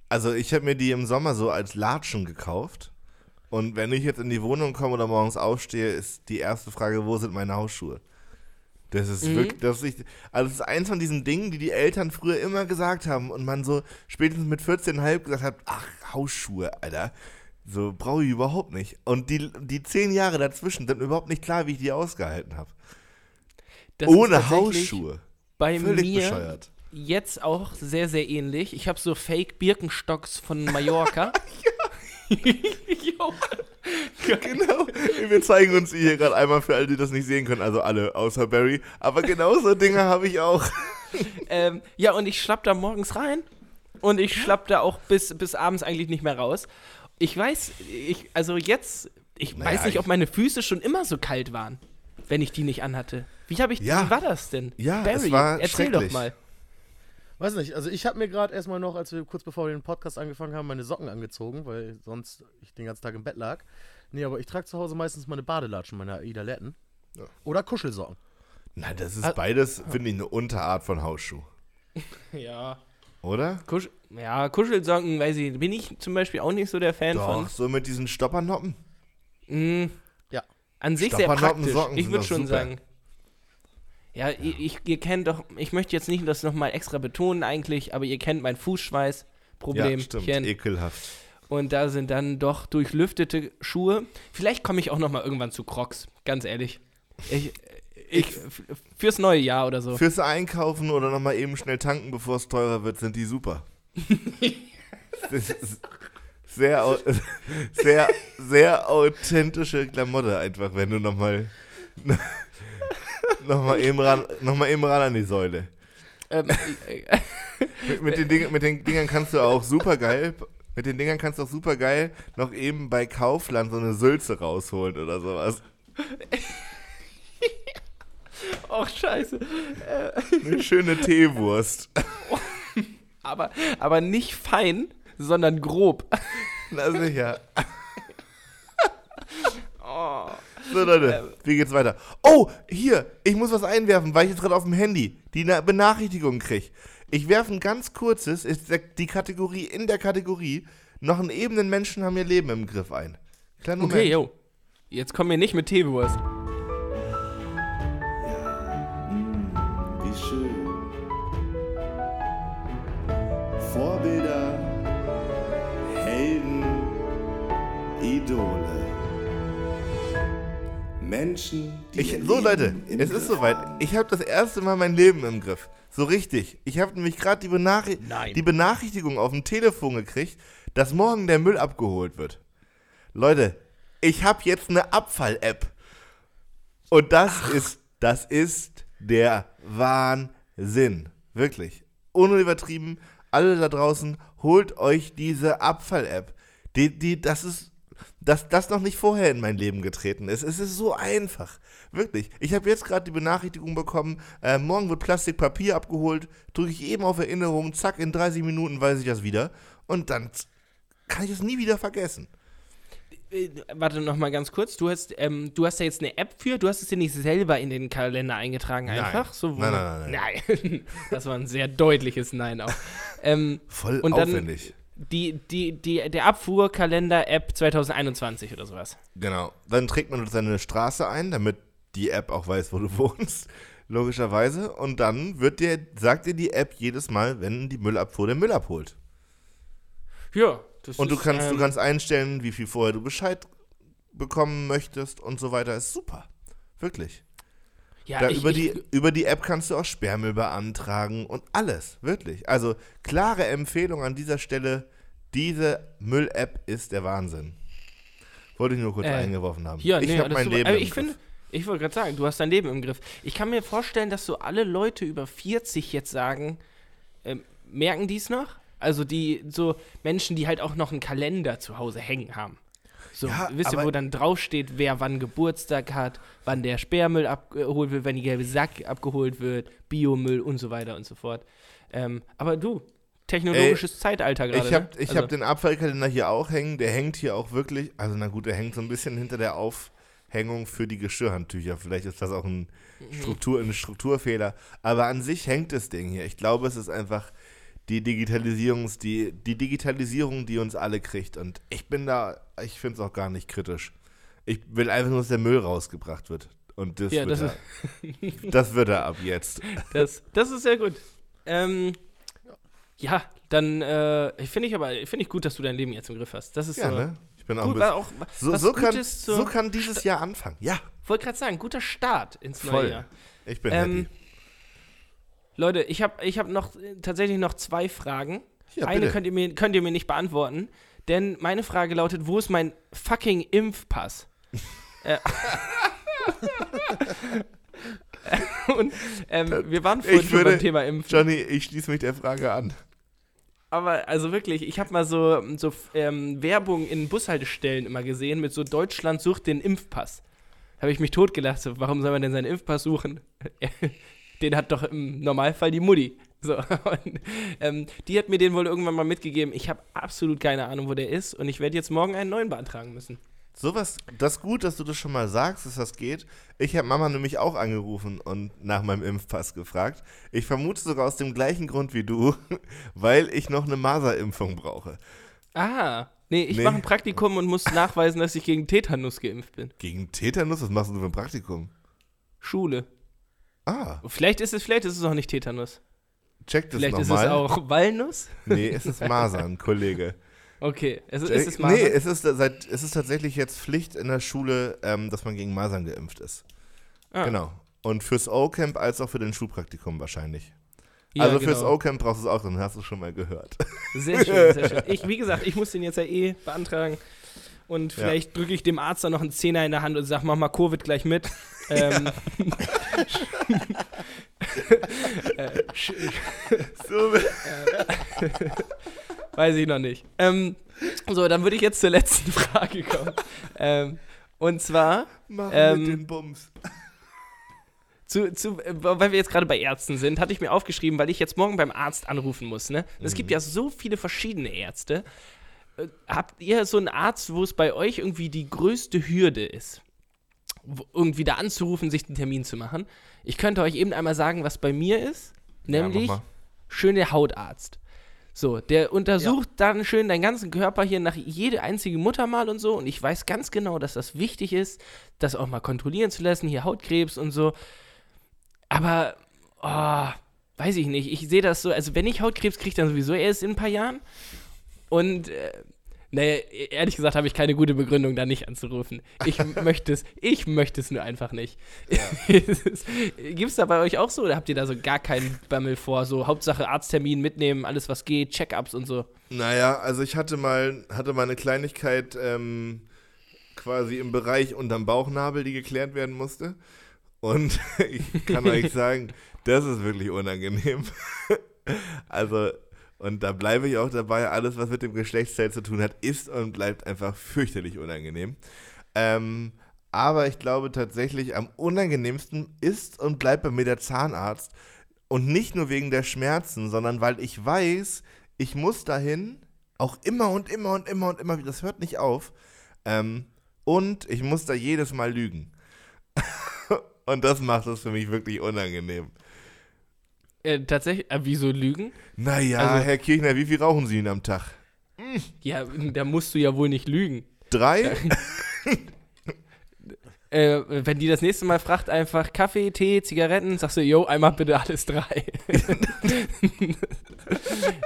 Also ich habe mir die im Sommer so als Latschen gekauft. Und wenn ich jetzt in die Wohnung komme oder morgens aufstehe, ist die erste Frage, wo sind meine Hausschuhe? Das ist Mhm. wirklich, das ist, also das ist eins von diesen Dingen, die die Eltern früher immer gesagt haben und man so spätestens mit 14,5 gesagt hat, ach, Hausschuhe, Alter. So brauche ich überhaupt nicht. Und die, die zehn Jahre dazwischen sind mir überhaupt nicht klar, wie ich die ausgehalten habe. Ohne Hausschuhe. Bei Völlig mir bescheuert. jetzt auch sehr, sehr ähnlich. Ich habe so Fake Birkenstocks von Mallorca. Jo. Genau. Wir zeigen uns hier gerade einmal für alle, die das nicht sehen können. Also alle, außer Barry. Aber genau so Dinge habe ich auch. ähm, ja, und ich schlapp da morgens rein und ich schlapp da auch bis, bis abends eigentlich nicht mehr raus. Ich weiß, ich, also jetzt, ich Naja, weiß nicht, ich- ob meine Füße schon immer so kalt waren, wenn ich die nicht anhatte. Wie habe ich, Ja. wie war das denn? Ja, Barry, es war erzähl doch mal. Weiß nicht, also ich habe mir gerade erstmal noch, als wir kurz bevor wir den Podcast angefangen haben, meine Socken angezogen, weil sonst ich den ganzen Tag im Bett lag. Nee, aber ich trage zu Hause meistens meine Badelatschen, meine Aida-Letten. Ja. Oder Kuschelsocken. Nein, das ist Ah. beides, finde ich, eine Unterart von Hausschuh. Ja. Oder? Kusch ja, Kuschelsocken, weiß ich, bin ich zum Beispiel auch nicht so der Fan Doch, so mit diesen Stoppernoppen. von. Mm, Ja. An sich sehr Stoppernoppen, praktisch. Socken ich würde schon super. sagen. Ja, Ihr, ich, ihr kennt doch, ich möchte jetzt nicht das nochmal extra betonen eigentlich, aber ihr kennt mein Ja, Fußschweißproblem. stimmt. Ekelhaft. Und da sind dann doch durchlüftete Schuhe. Vielleicht komme ich auch nochmal irgendwann zu Crocs, ganz ehrlich. Ich, ich, fürs neue Jahr oder so. Fürs Einkaufen oder nochmal eben schnell tanken, bevor es teurer wird, sind die super. das ist sehr, sehr, sehr authentische Klamotte einfach, wenn du nochmal noch mal eben, ran, noch mal eben ran an die Säule. ähm, äh, Mit, mit, den Ding, mit den Dingern kannst du auch super geil, mit den Dingern kannst du auch super geil noch eben bei Kaufland so eine Sülze rausholen oder sowas. oh, scheiße. Eine schöne Teewurst. Aber, aber nicht fein, sondern grob. Na sicher. Oh. So Leute, wie geht's weiter? Oh, hier, ich muss was einwerfen, weil ich jetzt gerade auf dem Handy die Na- Benachrichtigung kriege. Ich werfe ein ganz kurzes, ist die Kategorie in der Kategorie, noch einen ebenen Menschen haben ihr Leben im Griff ein. Kleinen Moment. Okay, yo. Jetzt kommen wir nicht mit Teewurst. Wie schön. Vorbilder, Helden, Idole. Menschen, die Ich, so Leben Leute, im es ist Griff soweit. haben. Ich habe das erste Mal mein Leben im Griff. So richtig. Ich habe nämlich gerade die, Benachri Nein. die Benachrichtigung auf dem Telefon gekriegt, dass morgen der Müll abgeholt wird. Leute, ich habe jetzt eine Abfall-App. Und das ist, das ist der Wahnsinn. Wirklich. Ohne übertrieben, alle da draußen, holt euch diese Abfall-App. Die, die, das ist, dass das noch nicht vorher in mein Leben getreten ist. Es ist so einfach. Wirklich. Ich habe jetzt gerade die Benachrichtigung bekommen, äh, morgen wird Plastikpapier abgeholt, drücke ich eben auf Erinnerung, zack, in 30 Minuten weiß ich das wieder. Und dann kann ich es nie wieder vergessen. Äh, Warte noch mal ganz kurz. Du hast, ähm, du hast ja jetzt eine App für. Du hast es dir nicht selber in den Kalender eingetragen, Nein. einfach. So, wo- Nein, nein, nein, Nein. das war ein sehr deutliches Nein auch. ähm, Voll Und dann- aufwendig. Die, die, die, der Abfuhrkalender-App 2021 oder sowas. Genau. Dann trägt man seine Straße ein, damit die App auch weiß, wo du wohnst. Logischerweise. Und dann wird dir, sagt dir die App jedes Mal, wenn die Müllabfuhr den Müll abholt. Ja. Das Und du ist, kannst, ähm, du kannst einstellen, wie viel vorher du Bescheid bekommen möchtest und so weiter. Ist super. Wirklich. Ja, ich, über, ich, die, über die App kannst du auch Sperrmüll beantragen und alles. Wirklich. Also klare Empfehlung an dieser Stelle. Diese Müll-App ist der Wahnsinn. Wollte ich nur kurz Äh, eingeworfen haben. Ja, ich nee, habe mein super. Leben Aber ich finde, ich wollte gerade sagen, du hast dein Leben im Griff. Ich kann mir vorstellen, dass so alle Leute über 40 jetzt sagen, ähm, merken die es noch? Also die, so Menschen, die halt auch noch einen Kalender zu Hause hängen haben. So, Ja, wisst ihr, wo dann draufsteht, wer wann Geburtstag hat, wann der Sperrmüll abgeholt wird, wenn die gelbe Sack abgeholt wird, Biomüll und so weiter und so fort. Ähm, aber du, technologisches Zeitalter gerade. Ich habe ne? Also- hab den Abfallkalender hier auch hängen. Der hängt hier auch wirklich. Also, na gut, der hängt so ein bisschen hinter der Aufhängung für die Geschirrhandtücher. Vielleicht ist das auch ein, Struktur, ein Strukturfehler. Aber an sich hängt das Ding hier. Ich glaube, es ist einfach die Digitalisierungs, die, die Digitalisierung, die uns alle kriegt. Und ich bin da, ich finde es auch gar nicht kritisch. Ich will einfach nur, dass der Müll rausgebracht wird. Und das, Ja, wird, das er, das wird er ab jetzt. Das, das ist sehr gut. Ähm, ja, dann äh, finde ich aber finde ich gut, dass du dein Leben jetzt im Griff hast. Das ist Ja, so ne? Ich bin auch gut, auch So, so, kann, so kann dieses Jahr anfangen. Ja, wollte gerade sagen, guter Start ins neue voll. Jahr. Ich bin Ähm, happy. Leute, ich habe ich hab noch äh, tatsächlich noch zwei Fragen. Ja, Eine bitte. könnt ihr, mir, könnt ihr mir nicht beantworten, denn meine Frage lautet, wo ist mein fucking Impfpass? äh, Und ähm, wir waren vorhin schon beim Thema Impfen. Johnny, ich schließe mich der Frage an. Aber also wirklich, ich habe mal so, so ähm, Werbung in Bushaltestellen immer gesehen mit so Deutschland sucht den Impfpass. Habe ich mich totgelacht. So, warum soll man denn seinen Impfpass suchen? den hat doch im Normalfall die Mutti. So, und, ähm, die hat mir den wohl irgendwann mal mitgegeben. Ich habe absolut keine Ahnung, wo der ist und ich werde jetzt morgen einen neuen beantragen müssen. Sowas, das ist gut, dass du das schon mal sagst, dass das geht. Ich habe Mama nämlich auch angerufen und nach meinem Impfpass gefragt. Ich vermute sogar aus dem gleichen Grund wie du, weil ich noch eine Maserimpfung brauche. Ah, nee, ich Nee. mache ein Praktikum und muss nachweisen, dass ich gegen Tetanus geimpft bin. Gegen Tetanus? Was machst du für ein Praktikum? Schule. Ah, Vielleicht ist es, vielleicht ist es auch nicht Tetanus. check das Vielleicht ist nochmal. es auch Walnuss. Nee, es ist Masern, Kollege. Okay, es ist Check- es nee, Masern? es ist, seit, es ist tatsächlich jetzt Pflicht in der Schule, ähm, dass man gegen Masern geimpft ist. Ah, Genau. Und fürs O-Camp als auch für den Schulpraktikum wahrscheinlich. ja, also fürs genau. O-Camp brauchst du es auch, dann hast du es schon mal gehört. Sehr schön, sehr schön. Ich, wie gesagt, ich muss den jetzt ja eh beantragen. Und Ja. vielleicht drücke ich dem Arzt dann noch einen Zehner in der Hand und sage, mach mal Covid gleich mit. Ähm, äh, So, weiß ich noch nicht. Ähm, so, dann würde ich jetzt zur letzten Frage kommen. Ähm, und zwar, mach Ähm, mit den Bums. zu, zu, äh, weil wir jetzt gerade bei Ärzten sind, hatte ich mir aufgeschrieben, weil ich jetzt morgen beim Arzt anrufen muss. Ne? Es gibt ja so viele verschiedene Ärzte. Äh, Habt ihr so einen Arzt, wo es bei euch irgendwie die größte Hürde ist? Irgendwie da anzurufen, sich den Termin zu machen. Ich könnte euch eben einmal sagen, was bei mir ist. Nämlich Ja, mal. schön der Hautarzt. So, der untersucht dann schön deinen ganzen Körper hier nach jede einzige Muttermal und so. Und ich weiß ganz genau, dass das wichtig ist, das auch mal kontrollieren zu lassen, hier Hautkrebs und so. Aber, oh, weiß ich nicht. Ich sehe das so, also wenn ich Hautkrebs kriege, dann sowieso erst in ein paar Jahren. Und, äh, naja, ehrlich gesagt habe ich keine gute Begründung, da nicht anzurufen. Ich möchte es, ich möchte es nur einfach nicht. Gibt es da bei euch auch so oder habt ihr da so gar keinen Bammel vor? So Hauptsache Arzttermin mitnehmen, alles was geht, Check-ups und so. Naja, also ich hatte mal, hatte mal eine Kleinigkeit ähm, quasi im Bereich unterm Bauchnabel, die geklärt werden musste. Und ich kann euch sagen, das ist wirklich unangenehm. also, und da bleibe ich auch dabei, alles, was mit dem Geschlechtsteil zu tun hat, ist und bleibt einfach fürchterlich unangenehm. Ähm, aber ich glaube tatsächlich, am unangenehmsten ist und bleibt bei mir der Zahnarzt. Und nicht nur wegen der Schmerzen, sondern weil ich weiß, ich muss dahin, auch immer und immer und immer und immer, wieder, das hört nicht auf. Ähm, und ich muss da jedes Mal lügen. und das macht es für mich wirklich unangenehm. Äh, tatsächlich, äh, wieso lügen? Naja, Also- Herr Kirchner, wie viel rauchen Sie denn am Tag? Ja, da musst du ja wohl nicht lügen. Drei? Äh, wenn die das nächste Mal fragt, einfach Kaffee, Tee, Zigaretten, sagst du, yo, einmal bitte alles drei.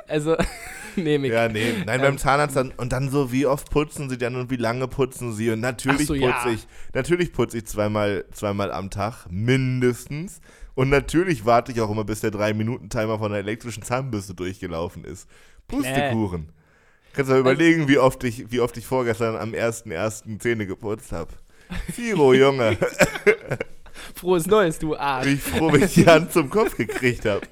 also, nehme ich. Ja, nee. Nein, beim Zahnarzt dann, und dann so, wie oft putzen Sie dann und wie lange putzen Sie? Und natürlich so, putze ja. ich, natürlich putze ich zweimal, zweimal am Tag, mindestens. Und natürlich warte ich auch immer, bis der 3-Minuten-Timer von der elektrischen Zahnbürste durchgelaufen ist. Pustekuchen. Kannst du mal überlegen, wie oft ich, wie oft ich vorgestern am 1.1. Zähne geputzt habe. Firo, Junge. Frohes Neues, du Arsch. Bin ich froh, wenn ich die Hand zum Kopf gekriegt habe.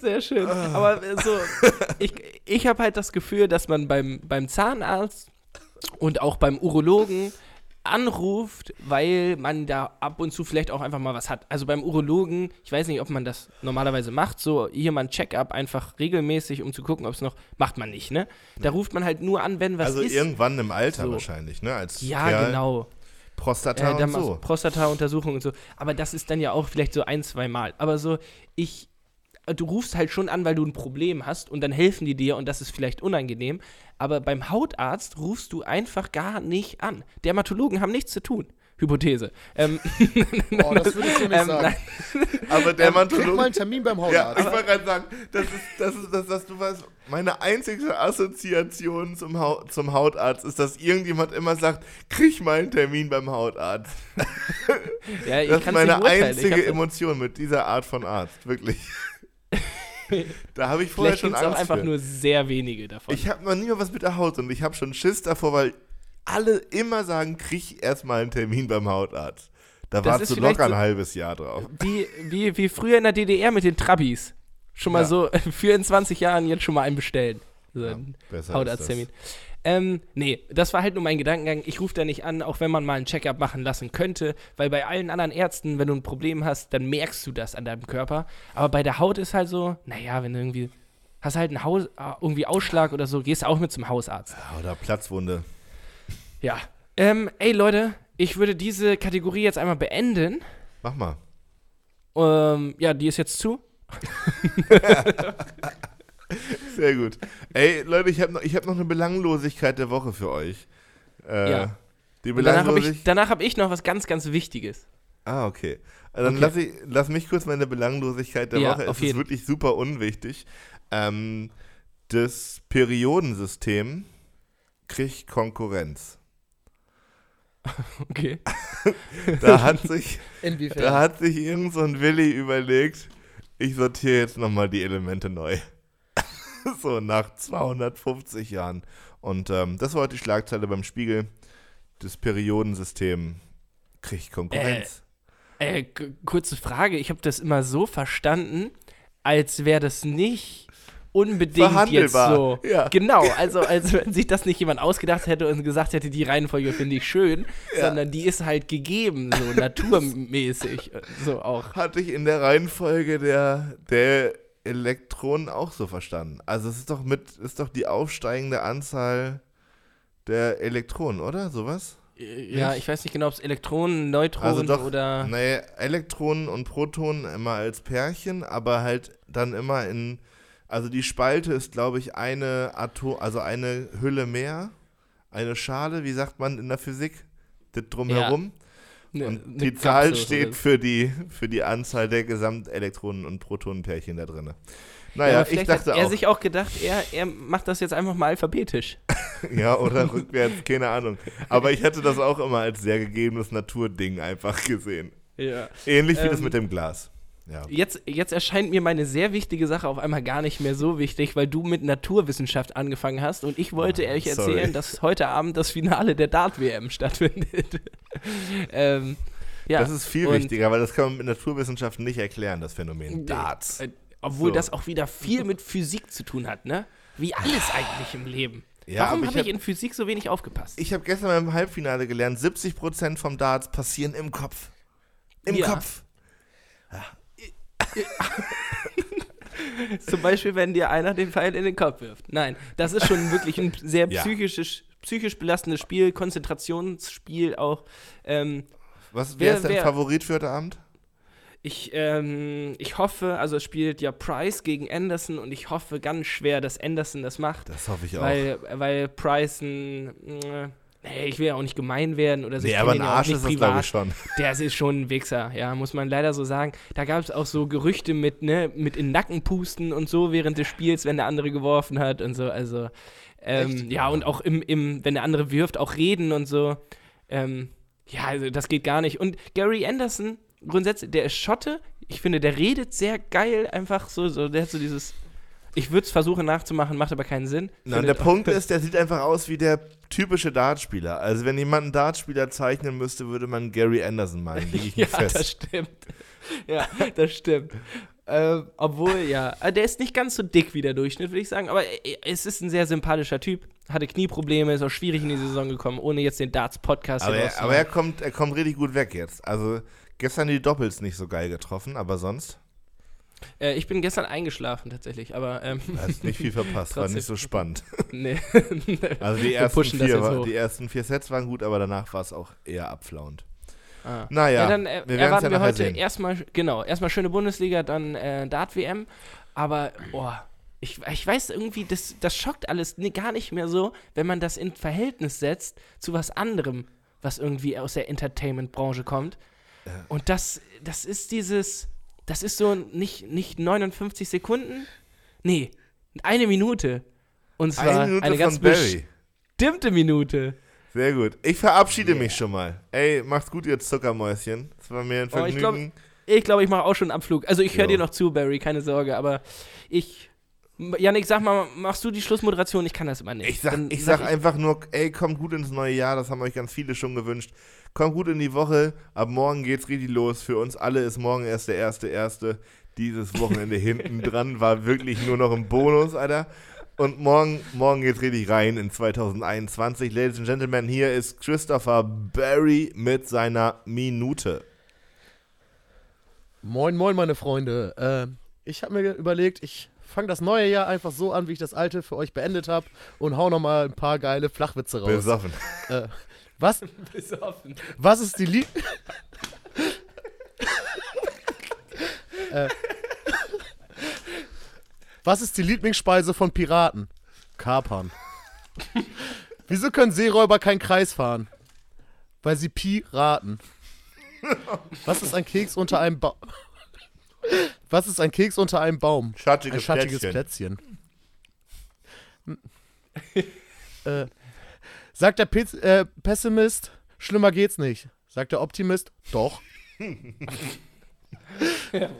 Sehr schön. Aber so, ich, ich habe halt das Gefühl, dass man beim, beim Zahnarzt und auch beim Urologen anruft, weil man da ab und zu vielleicht auch einfach mal was hat. Also beim Urologen, ich weiß nicht, ob man das normalerweise macht, so hier mal ein Check-up einfach regelmäßig, um zu gucken, ob es noch, macht man nicht, ne? Da ruft man halt nur an, wenn was Also ist. irgendwann im Alter So. wahrscheinlich, ne? Als ja, Kerl. genau. Prostata Äh, und so. Prostata-Untersuchung und so. Aber das ist dann ja auch vielleicht so ein, zwei Mal. Aber so, ich, du rufst halt schon an, weil du ein Problem hast und dann helfen die dir und das ist vielleicht unangenehm. Aber beim Hautarzt rufst du einfach gar nicht an. Dermatologen haben nichts zu tun. Hypothese. Ähm, Oh, das würde ich so nicht ähm, sagen. nein, Aber Krieg mal Dermatologe. einen Termin beim Ja, Hautarzt. ich wollte gerade sagen, das ist, das ist, das, das, du weißt, meine einzige Assoziation zum, Hau zum Hautarzt ist, dass irgendjemand immer sagt, krieg mal einen Termin beim Hautarzt. ja, ich Das ist meine einzige Emotion mit dieser Art von Arzt, wirklich. Da habe ich vorher Vielleicht schon es auch Angst einfach für. nur sehr wenige davon. Ich habe noch nie mal was mit der Haut und ich habe schon Schiss davor, weil alle immer sagen, krieg erstmal einen Termin beim Hautarzt. Da warst du locker ein so- halbes Jahr drauf. Wie, wie, wie früher in der DDR mit den Trabis. Schon mal Ja. so für in 20 Jahren jetzt schon mal einen bestellen. So ein besser ist Hautarzttermin. Ähm, nee, das war halt nur mein Gedankengang. Ich rufe da nicht an, auch wenn man mal einen Check-up machen lassen könnte, weil bei allen anderen Ärzten, wenn du ein Problem hast, dann merkst du das an deinem Körper. Aber bei der Haut ist halt so, naja, wenn du irgendwie, hast halt einen Haus, äh, irgendwie Ausschlag oder so, gehst du auch mit zum Hausarzt. Oder Platzwunde. Ja. Ähm, ey Leute, ich würde diese Kategorie jetzt einmal beenden. Mach mal. Ähm, ja, die ist jetzt zu. Sehr gut. Ey, Leute, ich habe noch, ich hab noch eine Belanglosigkeit der Woche für euch. Äh, Ja. Die Und danach habe Belanglosigkeit. ich, hab ich noch was ganz, ganz Wichtiges. Ah, okay. Also Dann Okay. lass, ich, lass mich kurz meine Belanglosigkeit der Ja, Woche. Es ist jeden. wirklich super unwichtig. Ähm, das Periodensystem kriegt Konkurrenz. Okay. Da hat sich, Inwiefern? da hat sich irgend so ein Willi überlegt, ich sortiere jetzt nochmal die Elemente neu. so nach 250 Jahren. Und ähm, das war heute die Schlagzeile beim Spiegel. Das Periodensystem kriegt Konkurrenz. Äh, k- kurze Frage. Ich habe das immer so verstanden, als wäre das nicht unbedingt jetzt Verhandelbar, so. ja. Genau, also als wenn sich das nicht jemand ausgedacht hätte und gesagt hätte, die Reihenfolge finde ich schön, sondern die ist halt gegeben, so naturmäßig. äh, So auch. Hatte ich in der Reihenfolge der, der Elektronen auch so verstanden. Also es ist doch mit, ist doch die aufsteigende Anzahl der Elektronen, oder? Sowas? Ja, ich weiß nicht genau, ob es Elektronen, Neutronen Also doch, oder. naja, Elektronen und Protonen immer als Pärchen, aber halt dann immer in, also die Spalte ist, glaube ich, eine Atom, also eine Hülle mehr, eine Schale, wie sagt man in der Physik? Das drumherum. Ne- Und die Zahl Kapsel steht für die, für die Anzahl der Gesamtelektronen- und Protonenpärchen da drin. Ja, Naja, aber ich dachte hat er auch, sich auch gedacht, er, er macht das jetzt einfach mal alphabetisch. ja, oder rückwärts, keine Ahnung. Aber ich hatte das auch immer als sehr gegebenes Naturding einfach gesehen. Ja. Ähnlich wie das Ähm, mit dem Glas. Ja. Jetzt, jetzt erscheint mir meine sehr wichtige Sache auf einmal gar nicht mehr so wichtig, weil du mit Naturwissenschaft angefangen hast und ich wollte euch Ah, sorry. erzählen, dass heute Abend das Finale der Dart-WM stattfindet. ähm, ja, das ist viel und- wichtiger, weil das kann man mit Naturwissenschaften nicht erklären, das Phänomen. Darts. Äh, obwohl So. das auch wieder viel mit Physik zu tun hat, ne? Wie alles eigentlich im Leben. Ja, Warum habe ich ich hab- in Physik so wenig aufgepasst? Ich habe gestern beim Halbfinale gelernt, 70% vom Darts passieren im Kopf. Im Ja. Kopf. Zum Beispiel, wenn dir einer den Pfeil in den Kopf wirft. Nein, das ist schon wirklich ein sehr Ja. psychisches, psychisch belastendes Spiel, Konzentrationsspiel auch. Ähm, Was, Wer- wer, ist dein wer- Favorit für heute Abend? ich, ähm, ich hoffe, also es spielt ja Price gegen Anderson und ich hoffe ganz schwer, dass Anderson das macht. Das hoffe ich auch. Weil, weil Price ein. Äh, ich will ja auch nicht gemein werden oder so. nee, ich aber ein ihn ja auch Arsch nicht ist das, glaube ich, schon. Der ist schon ein Wichser, ja, muss man leider so sagen. Da gab es auch so Gerüchte mit, ne, mit in den Nacken pusten und so während des Spiels, wenn der andere geworfen hat und so. Also, ähm, ja, und auch im, im, wenn der andere wirft, auch reden und so. Ähm, ja, also das geht gar nicht. Und Gary Anderson, grundsätzlich, der ist Schotte. Ich finde, der redet sehr geil, einfach so, so der hat so dieses. Ich würde es versuchen nachzumachen, macht aber keinen Sinn. Finde- der Punkt ist, der sieht einfach aus wie der typische Dartspieler. Also wenn jemand einen Dartspieler zeichnen müsste, würde man Gary Anderson mir Ja, das fest. stimmt. Ja, das stimmt. Ähm, obwohl, ja, äh, der ist nicht ganz so dick wie der Durchschnitt, würde ich sagen, aber äh, es ist ein sehr sympathischer Typ. Hatte Knieprobleme, ist auch schwierig in die Saison gekommen, ohne jetzt den Darts-Podcast Aber, er, aber er, kommt, er kommt richtig gut weg jetzt. Also gestern die Doppels nicht so geil getroffen, aber sonst äh, Ich bin gestern eingeschlafen tatsächlich, aber ähm, hast nicht viel verpasst, war nicht so spannend. nee. Also die ersten, vier, war, die ersten vier Sets waren gut, aber danach war es auch eher abflauend. Ah. Naja, Ja, dann äh, wir erwarten ja wir heute sehen. erstmal, genau, erstmal schöne Bundesliga, dann äh, Dart-WM. Aber, boah, ich, ich weiß irgendwie, das, das schockt alles nee, gar nicht mehr so, wenn man das in Verhältnis setzt zu was anderem, was irgendwie aus der Entertainment-Branche kommt. Und das, das ist dieses, das ist so nicht, nicht 59 Sekunden, nee, eine Minute. Und zwar Eine eine, Minute ganz von Barry. bestimmte Minute. Sehr gut. Ich verabschiede mich schon mal. Ey, macht's gut, ihr Zuckermäuschen. Es war mir ein Oh, ich Vergnügen. glaub- Ich glaube, ich mache auch schon einen Abflug. Also ich höre dir noch zu, Barry, keine Sorge, aber ich Janik, sag mal, machst du die Schlussmoderation? Ich kann das immer nicht. Ich sag, Dann ich sag einfach nur, ey, kommt gut ins neue Jahr, das haben euch ganz viele schon gewünscht. Kommt gut in die Woche, ab morgen geht's richtig los. Für uns alle ist morgen erst der erste, erste. Dieses Wochenende hinten dran war wirklich nur noch ein Bonus, Alter. Und morgen, morgen geht's richtig rein in 2021. Ladies and Gentlemen, hier ist Christopher Barry mit seiner Minute. Moin, moin, meine Freunde. Äh, ich habe mir überlegt, ich fange das neue Jahr einfach so an, wie ich das alte für euch beendet habe und hau nochmal ein paar geile Flachwitze raus. Besoffen. Äh, was, Besoffen. was ist die Lieb... äh, was ist die Lieblingsspeise von Piraten? Kapern. Wieso können Seeräuber keinen Kreis fahren? Weil sie Piraten. Was ist ein Keks unter einem Baum? Was ist ein Keks unter einem Baum? Schattiges Ein schattiges Plätzchen. Plätzchen. äh, sagt der Pez äh, Pessimist, schlimmer geht's nicht. Sagt der Optimist, doch. Ja.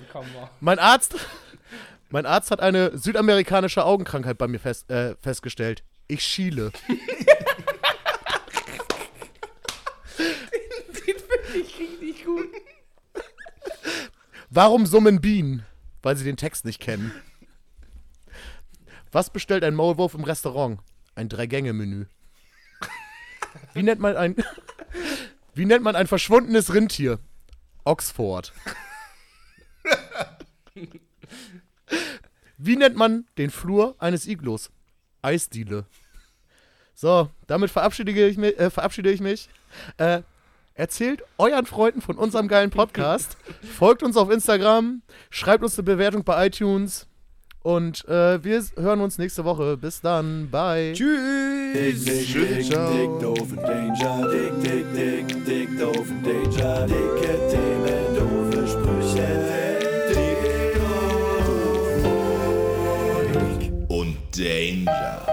Mein Arzt, mein Arzt hat eine südamerikanische Augenkrankheit bei mir fest, äh, festgestellt. Ich schiele. Ich richtig gut. Warum summen Bienen? Weil sie den Text nicht kennen. Was bestellt ein Maulwurf im Restaurant? Ein Drei-Gänge-Menü. Wie nennt man ein Wie nennt man ein verschwundenes Rindtier? Oxford. Wie nennt man den Flur eines Iglos? Eisdiele. So, damit verabschiede ich mich. Äh, verabschiede ich mich. Äh, erzählt euren Freunden von unserem geilen Podcast. Folgt uns auf Instagram. Schreibt uns eine Bewertung bei iTunes. Und äh, wir hören uns nächste Woche. Bis dann. Bye. Dick, dick, Tschüss, dick, dick, doofen Danger. Dick, dick, dick, dick, doofen Danger. Dicke Themen, doofe Sprüche. Dick, doof und. Und Danger.